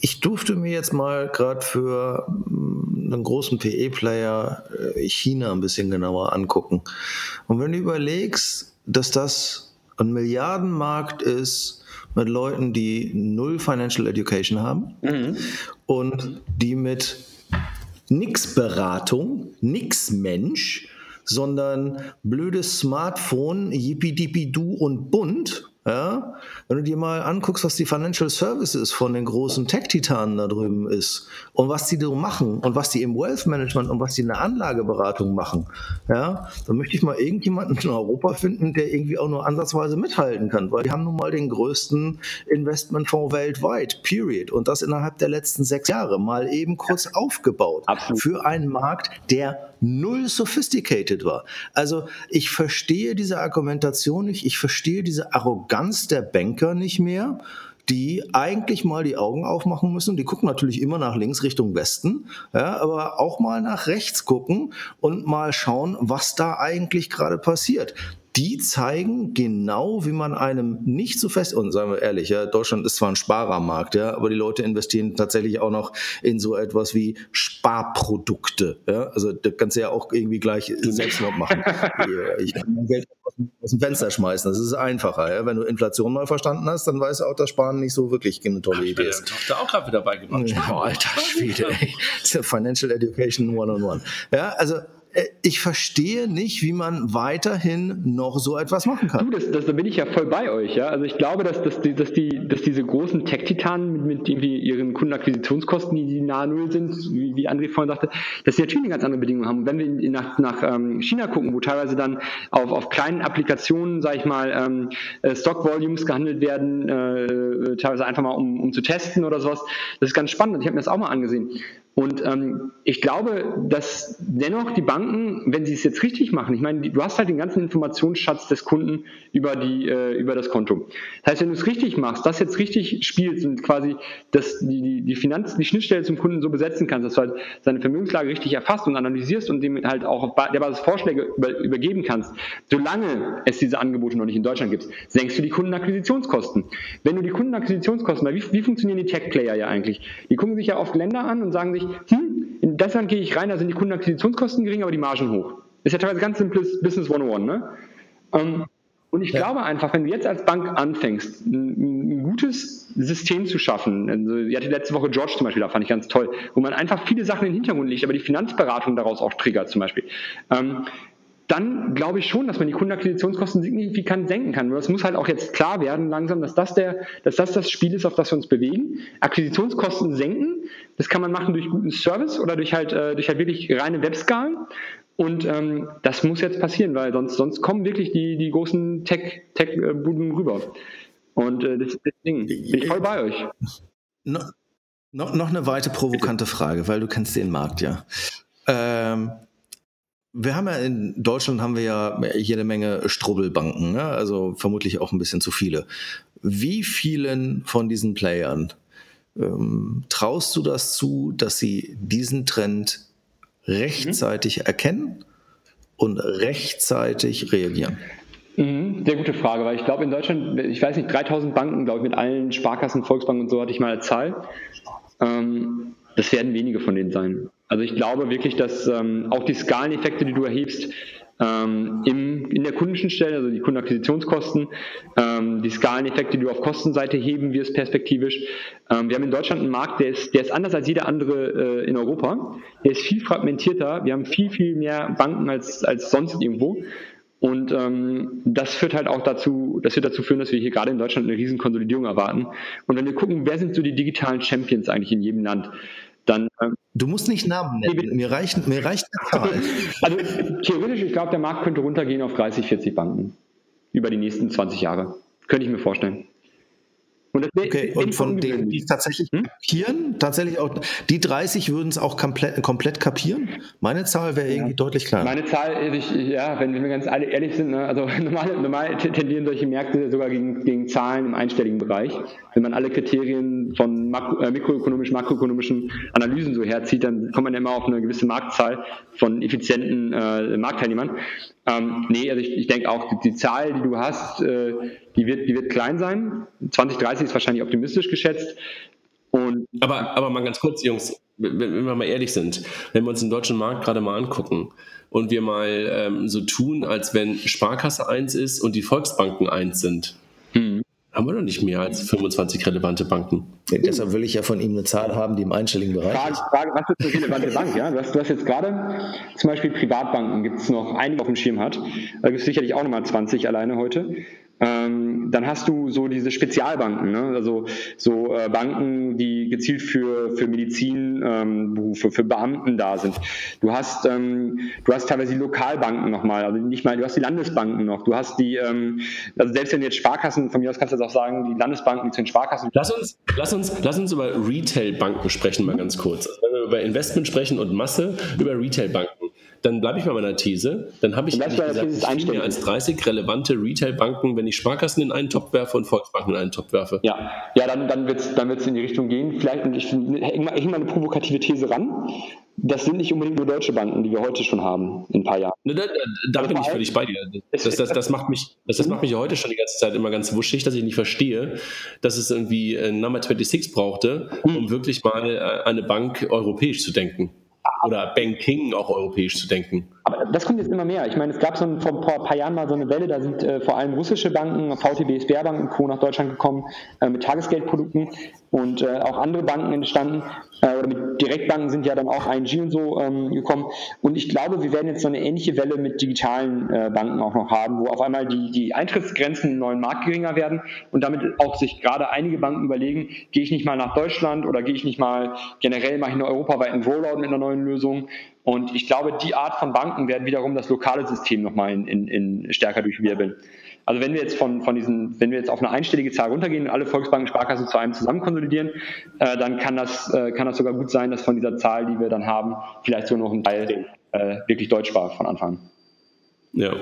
[SPEAKER 3] ich durfte mir jetzt mal gerade für mm, einen großen PE-Player äh, China ein bisschen genauer angucken. Und wenn du überlegst, dass das ein Milliardenmarkt ist mit Leuten, die null Financial Education haben mhm. und die mit nix Beratung, nix Mensch, sondern blödes Smartphone, yippie und bunt ja, wenn du dir mal anguckst, was die Financial Services von den großen Tech-Titanen da drüben ist und was die so machen und was die im Wealth Management und was die in der Anlageberatung machen, ja, dann möchte ich mal irgendjemanden in Europa finden, der irgendwie auch nur ansatzweise mithalten kann, weil die haben nun mal den größten Investmentfonds weltweit, period. Und das innerhalb der letzten sechs Jahre mal eben kurz aufgebaut Absolut. für einen Markt, der null sophisticated war. Also ich verstehe diese Argumentation nicht, ich verstehe diese Arroganz der Banker nicht mehr die eigentlich mal die Augen aufmachen müssen. Die gucken natürlich immer nach links Richtung Westen, ja, aber auch mal nach rechts gucken und mal schauen, was da eigentlich gerade passiert die zeigen genau, wie man einem nicht so fest, und sagen wir ehrlich, ja, Deutschland ist zwar ein Sparermarkt, ja, aber die Leute investieren tatsächlich auch noch in so etwas wie Sparprodukte. Ja, also das kannst du ja auch irgendwie gleich selbst noch machen. ich kann mein Geld aus dem Fenster schmeißen, das ist einfacher. Ja. Wenn du Inflation mal verstanden hast, dann weißt du auch, dass Sparen nicht so wirklich eine tolle Idee ist.
[SPEAKER 2] Ich habe auch gerade wieder beigebracht.
[SPEAKER 3] Ja, alter Schwede, ey. Financial Education one on one. Ja, also äh, ich verstehe nicht, wie man weiterhin noch so etwas machen kann.
[SPEAKER 4] Du, das, das, da bin ich ja voll bei euch. Ja? Also ich glaube, dass, dass, die, dass, die, dass diese großen Tech-Titanen mit, mit irgendwie ihren Kundenakquisitionskosten, die, die nahe Null sind, wie, wie André vorhin sagte, dass sie natürlich eine ganz andere Bedingungen haben. Und wenn wir nach, nach ähm, China gucken, wo teilweise dann auf, auf kleinen Applikationen, sage ich mal, ähm, äh, Stock-Volumes gehandelt werden, äh, teilweise einfach mal um, um zu testen oder sowas, das ist ganz spannend. Ich habe mir das auch mal angesehen. Und ähm, ich glaube, dass dennoch die Banken, wenn sie es jetzt richtig machen, ich meine, du hast halt den ganzen Informationsschatz des Kunden über, die, äh, über das Konto. Das heißt, wenn du es richtig machst, das jetzt richtig spielst und quasi das, die, die, Finanz, die Schnittstelle zum Kunden so besetzen kannst, dass du halt seine Vermögenslage richtig erfasst und analysierst und dem halt auch auf der Basis Vorschläge über, übergeben kannst, solange es diese Angebote noch nicht in Deutschland gibt, senkst du die Kundenakquisitionskosten. Wenn du die Kundenakquisitionskosten, weil wie, wie funktionieren die Tech-Player ja eigentlich? Die gucken sich ja oft Länder an und sagen sich, hm, in das Land gehe ich rein, da sind die Kundenakquisitionskosten gering, aber die Margen hoch. Ist ja teilweise ganz simples Business 101, ne? Ähm, und ich ja. glaube einfach, wenn du jetzt als Bank anfängst, ein, ein gutes System zu schaffen, also, ich hatte letzte Woche George zum Beispiel, da fand ich ganz toll, wo man einfach viele Sachen in den Hintergrund legt, aber die Finanzberatung daraus auch triggert zum Beispiel. Ähm, dann glaube ich schon, dass man die Kundenakquisitionskosten signifikant senken kann. Nur es muss halt auch jetzt klar werden langsam, dass das, der, dass das das Spiel ist, auf das wir uns bewegen. Akquisitionskosten senken, das kann man machen durch guten Service oder durch halt, äh, durch halt wirklich reine Webskalen. Und ähm, das muss jetzt passieren, weil sonst, sonst kommen wirklich die, die großen Tech-Buden Tech rüber. Und äh, das, das Ding, bin ich voll bei euch.
[SPEAKER 3] No, noch, noch eine weitere provokante Frage, weil du kennst den Markt ja. Ähm, wir haben ja in Deutschland haben wir ja jede Menge Strubbelbanken, ne? also vermutlich auch ein bisschen zu viele. Wie vielen von diesen Playern ähm, traust du das zu, dass sie diesen Trend rechtzeitig mhm. erkennen und rechtzeitig reagieren?
[SPEAKER 4] Mhm, sehr gute Frage, weil ich glaube in Deutschland, ich weiß nicht, 3000 Banken, glaube ich, mit allen Sparkassen, Volksbanken und so hatte ich mal eine Zahl. Ähm, das werden wenige von denen sein. Also ich glaube wirklich, dass ähm, auch die Skaleneffekte, die du erhebst, ähm, im, in der Kundenstelle, also die Kundenakquisitionskosten, ähm, die Skaleneffekte, die du auf Kostenseite heben wirst perspektivisch. Ähm, wir haben in Deutschland einen Markt, der ist, der ist anders als jeder andere äh, in Europa. Der ist viel fragmentierter. Wir haben viel, viel mehr Banken als, als sonst irgendwo. Und ähm, das führt halt auch dazu, das wird dazu führen, dass wir hier gerade in Deutschland eine riesen Konsolidierung erwarten. Und wenn wir gucken, wer sind so die digitalen Champions eigentlich in jedem Land, dann. Ähm,
[SPEAKER 3] du musst nicht Namen nennen. Mir reicht, mir reicht eine Zahl.
[SPEAKER 4] Also theoretisch, ich glaube, der Markt könnte runtergehen auf 30, 40 Banken über die nächsten 20 Jahre. Könnte ich mir vorstellen.
[SPEAKER 3] Und, okay, und von denen, die es tatsächlich hm? kapieren, tatsächlich auch, die 30 würden es auch komplett, komplett kapieren? Meine Zahl wäre irgendwie ja. deutlich kleiner.
[SPEAKER 4] Meine Zahl, ich, ja, wenn wir ganz alle ehrlich sind, ne, also normal, normal tendieren solche Märkte sogar gegen, gegen Zahlen im einstelligen Bereich. Wenn man alle Kriterien von makro, äh, mikroökonomischen, makroökonomischen Analysen so herzieht, dann kommt man immer auf eine gewisse Marktzahl von effizienten äh, Marktteilnehmern. Ähm, nee, also ich, ich denke auch, die, die, Zahl, die du hast, äh, die, wird, die wird klein sein. 2030 ist wahrscheinlich optimistisch geschätzt.
[SPEAKER 2] Und aber, aber mal ganz kurz, Jungs, wenn, wir mal ehrlich sind, wenn wir uns den deutschen Markt gerade mal angucken und wir mal ähm, so tun, als wenn Sparkasse 1 ist und die Volksbanken 1 sind, hm haben wir noch nicht mehr als 25 relevante Banken.
[SPEAKER 3] Ja, deshalb will ich ja von ihm eine Zahl haben, die im einstelligen Bereich Frage, ist.
[SPEAKER 4] Frage, was ist eine relevante Bank? Ja? Du, hast, du hast jetzt gerade zum Beispiel Privatbanken, gibt es noch einige auf dem Schirm hat. Da gibt es sicherlich auch nochmal 20 alleine heute. Ähm, dann hast du so diese Spezialbanken, ne? also so äh, Banken, die gezielt für, für Medizinberufe, ähm, für Beamten da sind. Du hast, ähm, du hast teilweise die Lokalbanken nochmal, also nicht mal, du hast die Landesbanken noch, du hast die, ähm, also selbst wenn jetzt Sparkassen, von mir aus kannst du jetzt auch sagen, die Landesbanken, zu den Sparkassen.
[SPEAKER 2] Lass uns, lass uns, lass uns über Retailbanken sprechen, mal ganz kurz. Also wenn wir über Investment sprechen und Masse, über Retailbanken dann bleibe ich bei meiner These. Dann habe ich gesagt, viel mehr als 30 relevante Retail-Banken, wenn ich Sparkassen in einen Topf werfe und Volksbanken in einen Topf werfe.
[SPEAKER 4] Ja, ja dann, dann wird es dann wird's in die Richtung gehen. Vielleicht, ich hänge mal, häng mal eine provokative These ran. Das sind nicht unbedingt nur deutsche Banken, die wir heute schon haben, in ein paar Jahren.
[SPEAKER 2] Ne, da, da, da bin ich völlig bei dir. Das, das, das, macht mich, das, das macht mich heute schon die ganze Zeit immer ganz wuschig, dass ich nicht verstehe, dass es irgendwie Number 26 brauchte, um hm. wirklich mal äh, eine Bank europäisch zu denken oder Banking auch europäisch zu denken.
[SPEAKER 4] Aber das kommt jetzt immer mehr. Ich meine, es gab so ein, vor ein paar Jahren mal so eine Welle, da sind äh, vor allem russische Banken, VTB, Sberbank und Co. nach Deutschland gekommen äh, mit Tagesgeldprodukten und äh, auch andere Banken entstanden. Äh, oder mit Direktbanken sind ja dann auch ING und so ähm, gekommen. Und ich glaube, wir werden jetzt so eine ähnliche Welle mit digitalen äh, Banken auch noch haben, wo auf einmal die, die Eintrittsgrenzen im neuen Markt geringer werden und damit auch sich gerade einige Banken überlegen, gehe ich nicht mal nach Deutschland oder gehe ich nicht mal generell mal in einen europaweiten Rollout mit einer neuen Lösung. Und ich glaube, die Art von Banken werden wiederum das lokale System nochmal in, in, in stärker durchwirbeln. Also wenn wir jetzt von, von diesen, wenn wir jetzt auf eine einstellige Zahl runtergehen und alle Volksbanken Sparkassen zu einem zusammen konsolidieren, äh, dann kann das, äh, kann das sogar gut sein, dass von dieser Zahl, die wir dann haben, vielleicht sogar noch ein Teil äh, wirklich deutsch war von Anfang.
[SPEAKER 2] Ja.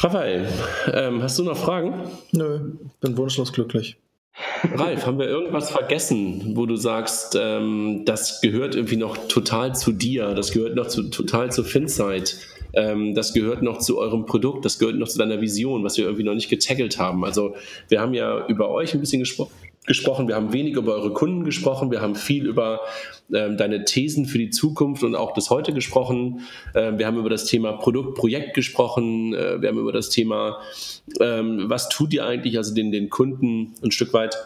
[SPEAKER 2] Raphael, ähm, hast du noch Fragen?
[SPEAKER 3] Nö, bin wunschlos glücklich.
[SPEAKER 2] Ralf, haben wir irgendwas vergessen, wo du sagst, ähm, das gehört irgendwie noch total zu dir, das gehört noch zu, total zu Finsight, ähm, das gehört noch zu eurem Produkt, das gehört noch zu deiner Vision, was wir irgendwie noch nicht getackelt haben. Also wir haben ja über euch ein bisschen gesprochen gesprochen, wir haben wenig über eure Kunden gesprochen, wir haben viel über ähm, deine Thesen für die Zukunft und auch das heute gesprochen. Ähm, wir haben über das Thema Produkt, Projekt gesprochen, äh, wir haben über das Thema, ähm, was tut ihr eigentlich, also den, den Kunden ein Stück weit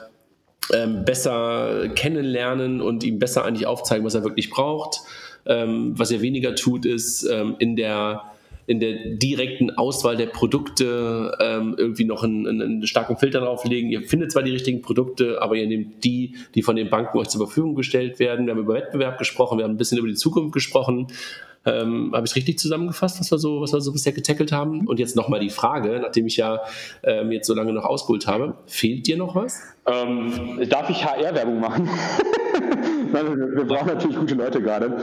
[SPEAKER 2] ähm, besser kennenlernen und ihm besser eigentlich aufzeigen, was er wirklich braucht. Ähm, was er weniger tut, ist ähm, in der in der direkten Auswahl der Produkte ähm, irgendwie noch einen, einen, starken Filter drauflegen. Ihr findet zwar die richtigen Produkte, aber ihr nehmt die, die von den Banken euch zur Verfügung gestellt werden. Wir haben über Wettbewerb gesprochen, wir haben ein bisschen über die Zukunft gesprochen. Ähm, Habe ich richtig zusammengefasst, was wir so, was wir so bisher getackelt haben? Und jetzt nochmal die Frage, nachdem ich ja ähm, jetzt so lange noch ausgeholt habe, fehlt dir noch was?
[SPEAKER 4] Ähm, darf ich HR-Werbung machen? wir brauchen natürlich gute Leute gerade,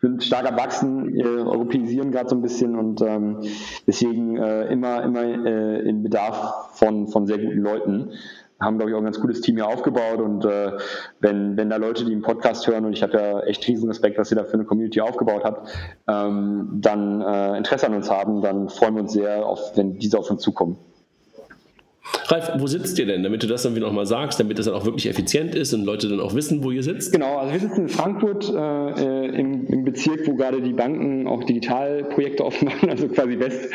[SPEAKER 4] sind stark am Wachsen, äh, europäisieren gerade so ein bisschen und ähm, deswegen äh, immer, immer äh, in Bedarf von, von sehr guten Leuten. Haben, glaube ich, auch ein ganz gutes Team hier aufgebaut und äh, wenn, wenn da Leute, die einen Podcast hören und ich habe ja echt riesen Respekt, was ihr da für eine Community aufgebaut habt, ähm, dann äh, Interesse an uns haben, dann freuen wir uns sehr, auf, wenn diese auf uns zukommen.
[SPEAKER 2] Ralf, wo sitzt ihr denn, damit du das dann wieder nochmal sagst, damit das dann auch wirklich effizient ist und Leute dann auch wissen, wo ihr sitzt?
[SPEAKER 4] Genau, also wir sitzen in Frankfurt äh, im, im, Bezirk, wo gerade die Banken auch Digitalprojekte offen machen, also quasi West.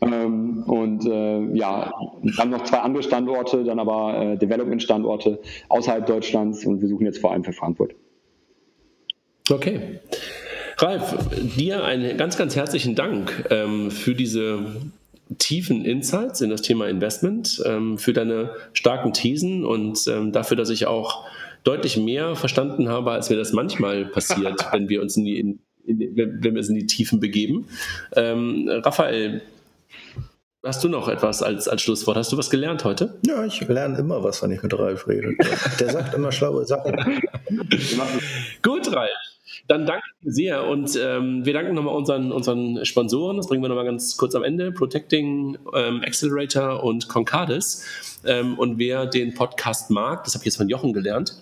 [SPEAKER 4] Ähm, und äh, ja, wir haben noch zwei andere Standorte, dann aber äh, Development-Standorte außerhalb Deutschlands und wir suchen jetzt vor allem für Frankfurt.
[SPEAKER 2] Okay. Ralf, dir einen ganz, ganz herzlichen Dank ähm, für diese tiefen Insights in das Thema Investment, ähm, für deine starken Thesen und ähm, dafür, dass ich auch deutlich mehr verstanden habe, als mir das manchmal passiert, wenn wir uns in die, in, in, wenn wir uns in die Tiefen begeben. Ähm, Raphael, Hast du noch etwas als, als Schlusswort? Hast du was gelernt heute?
[SPEAKER 3] Ja, ich lerne immer was, wenn ich mit Ralf rede. Der sagt immer schlaue Sachen.
[SPEAKER 2] Gut, Ralf. Dann danke sehr und ähm, wir danken nochmal unseren, unseren Sponsoren. Das bringen wir nochmal ganz kurz am Ende. Protecting ähm, Accelerator und Concardis. Ähm, und wer den Podcast mag, das habe ich jetzt von Jochen gelernt,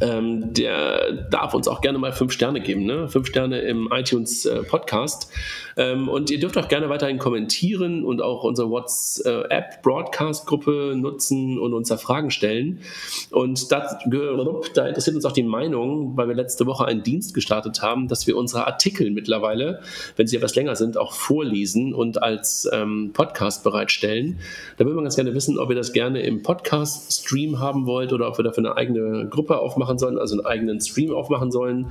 [SPEAKER 2] ähm, der darf uns auch gerne mal fünf Sterne geben, ne? Fünf Sterne im iTunes äh, Podcast. Ähm, und ihr dürft auch gerne weiterhin kommentieren und auch unsere WhatsApp-Broadcast-Gruppe nutzen und uns da Fragen stellen. Und das, da interessiert uns auch die Meinung, weil wir letzte Woche einen Dienst gestartet haben, dass wir unsere Artikel mittlerweile, wenn sie etwas länger sind, auch vorlesen und als ähm, Podcast bereitstellen. Da würden wir ganz gerne wissen, ob ihr das gerne im Podcast-Stream haben wollt oder ob wir dafür eine eigene Gruppe aufmachen sollen, also einen eigenen Stream aufmachen sollen.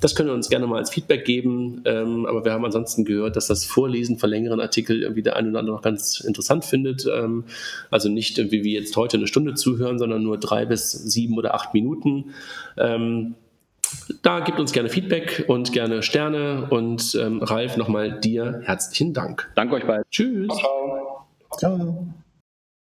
[SPEAKER 2] Das können wir uns gerne mal als Feedback geben. Ähm, aber wir haben ansonsten gehört, gehört, dass das Vorlesen von längeren Artikeln irgendwie der eine oder andere noch ganz interessant findet. Ähm, also nicht irgendwie wie jetzt heute eine Stunde zuhören, sondern nur drei bis sieben oder acht Minuten. Ähm, da gibt uns gerne Feedback und gerne Sterne. Und ähm, Ralf, nochmal dir herzlichen Dank.
[SPEAKER 4] Danke euch beiden.
[SPEAKER 2] Tschüss. Ciao. Ciao.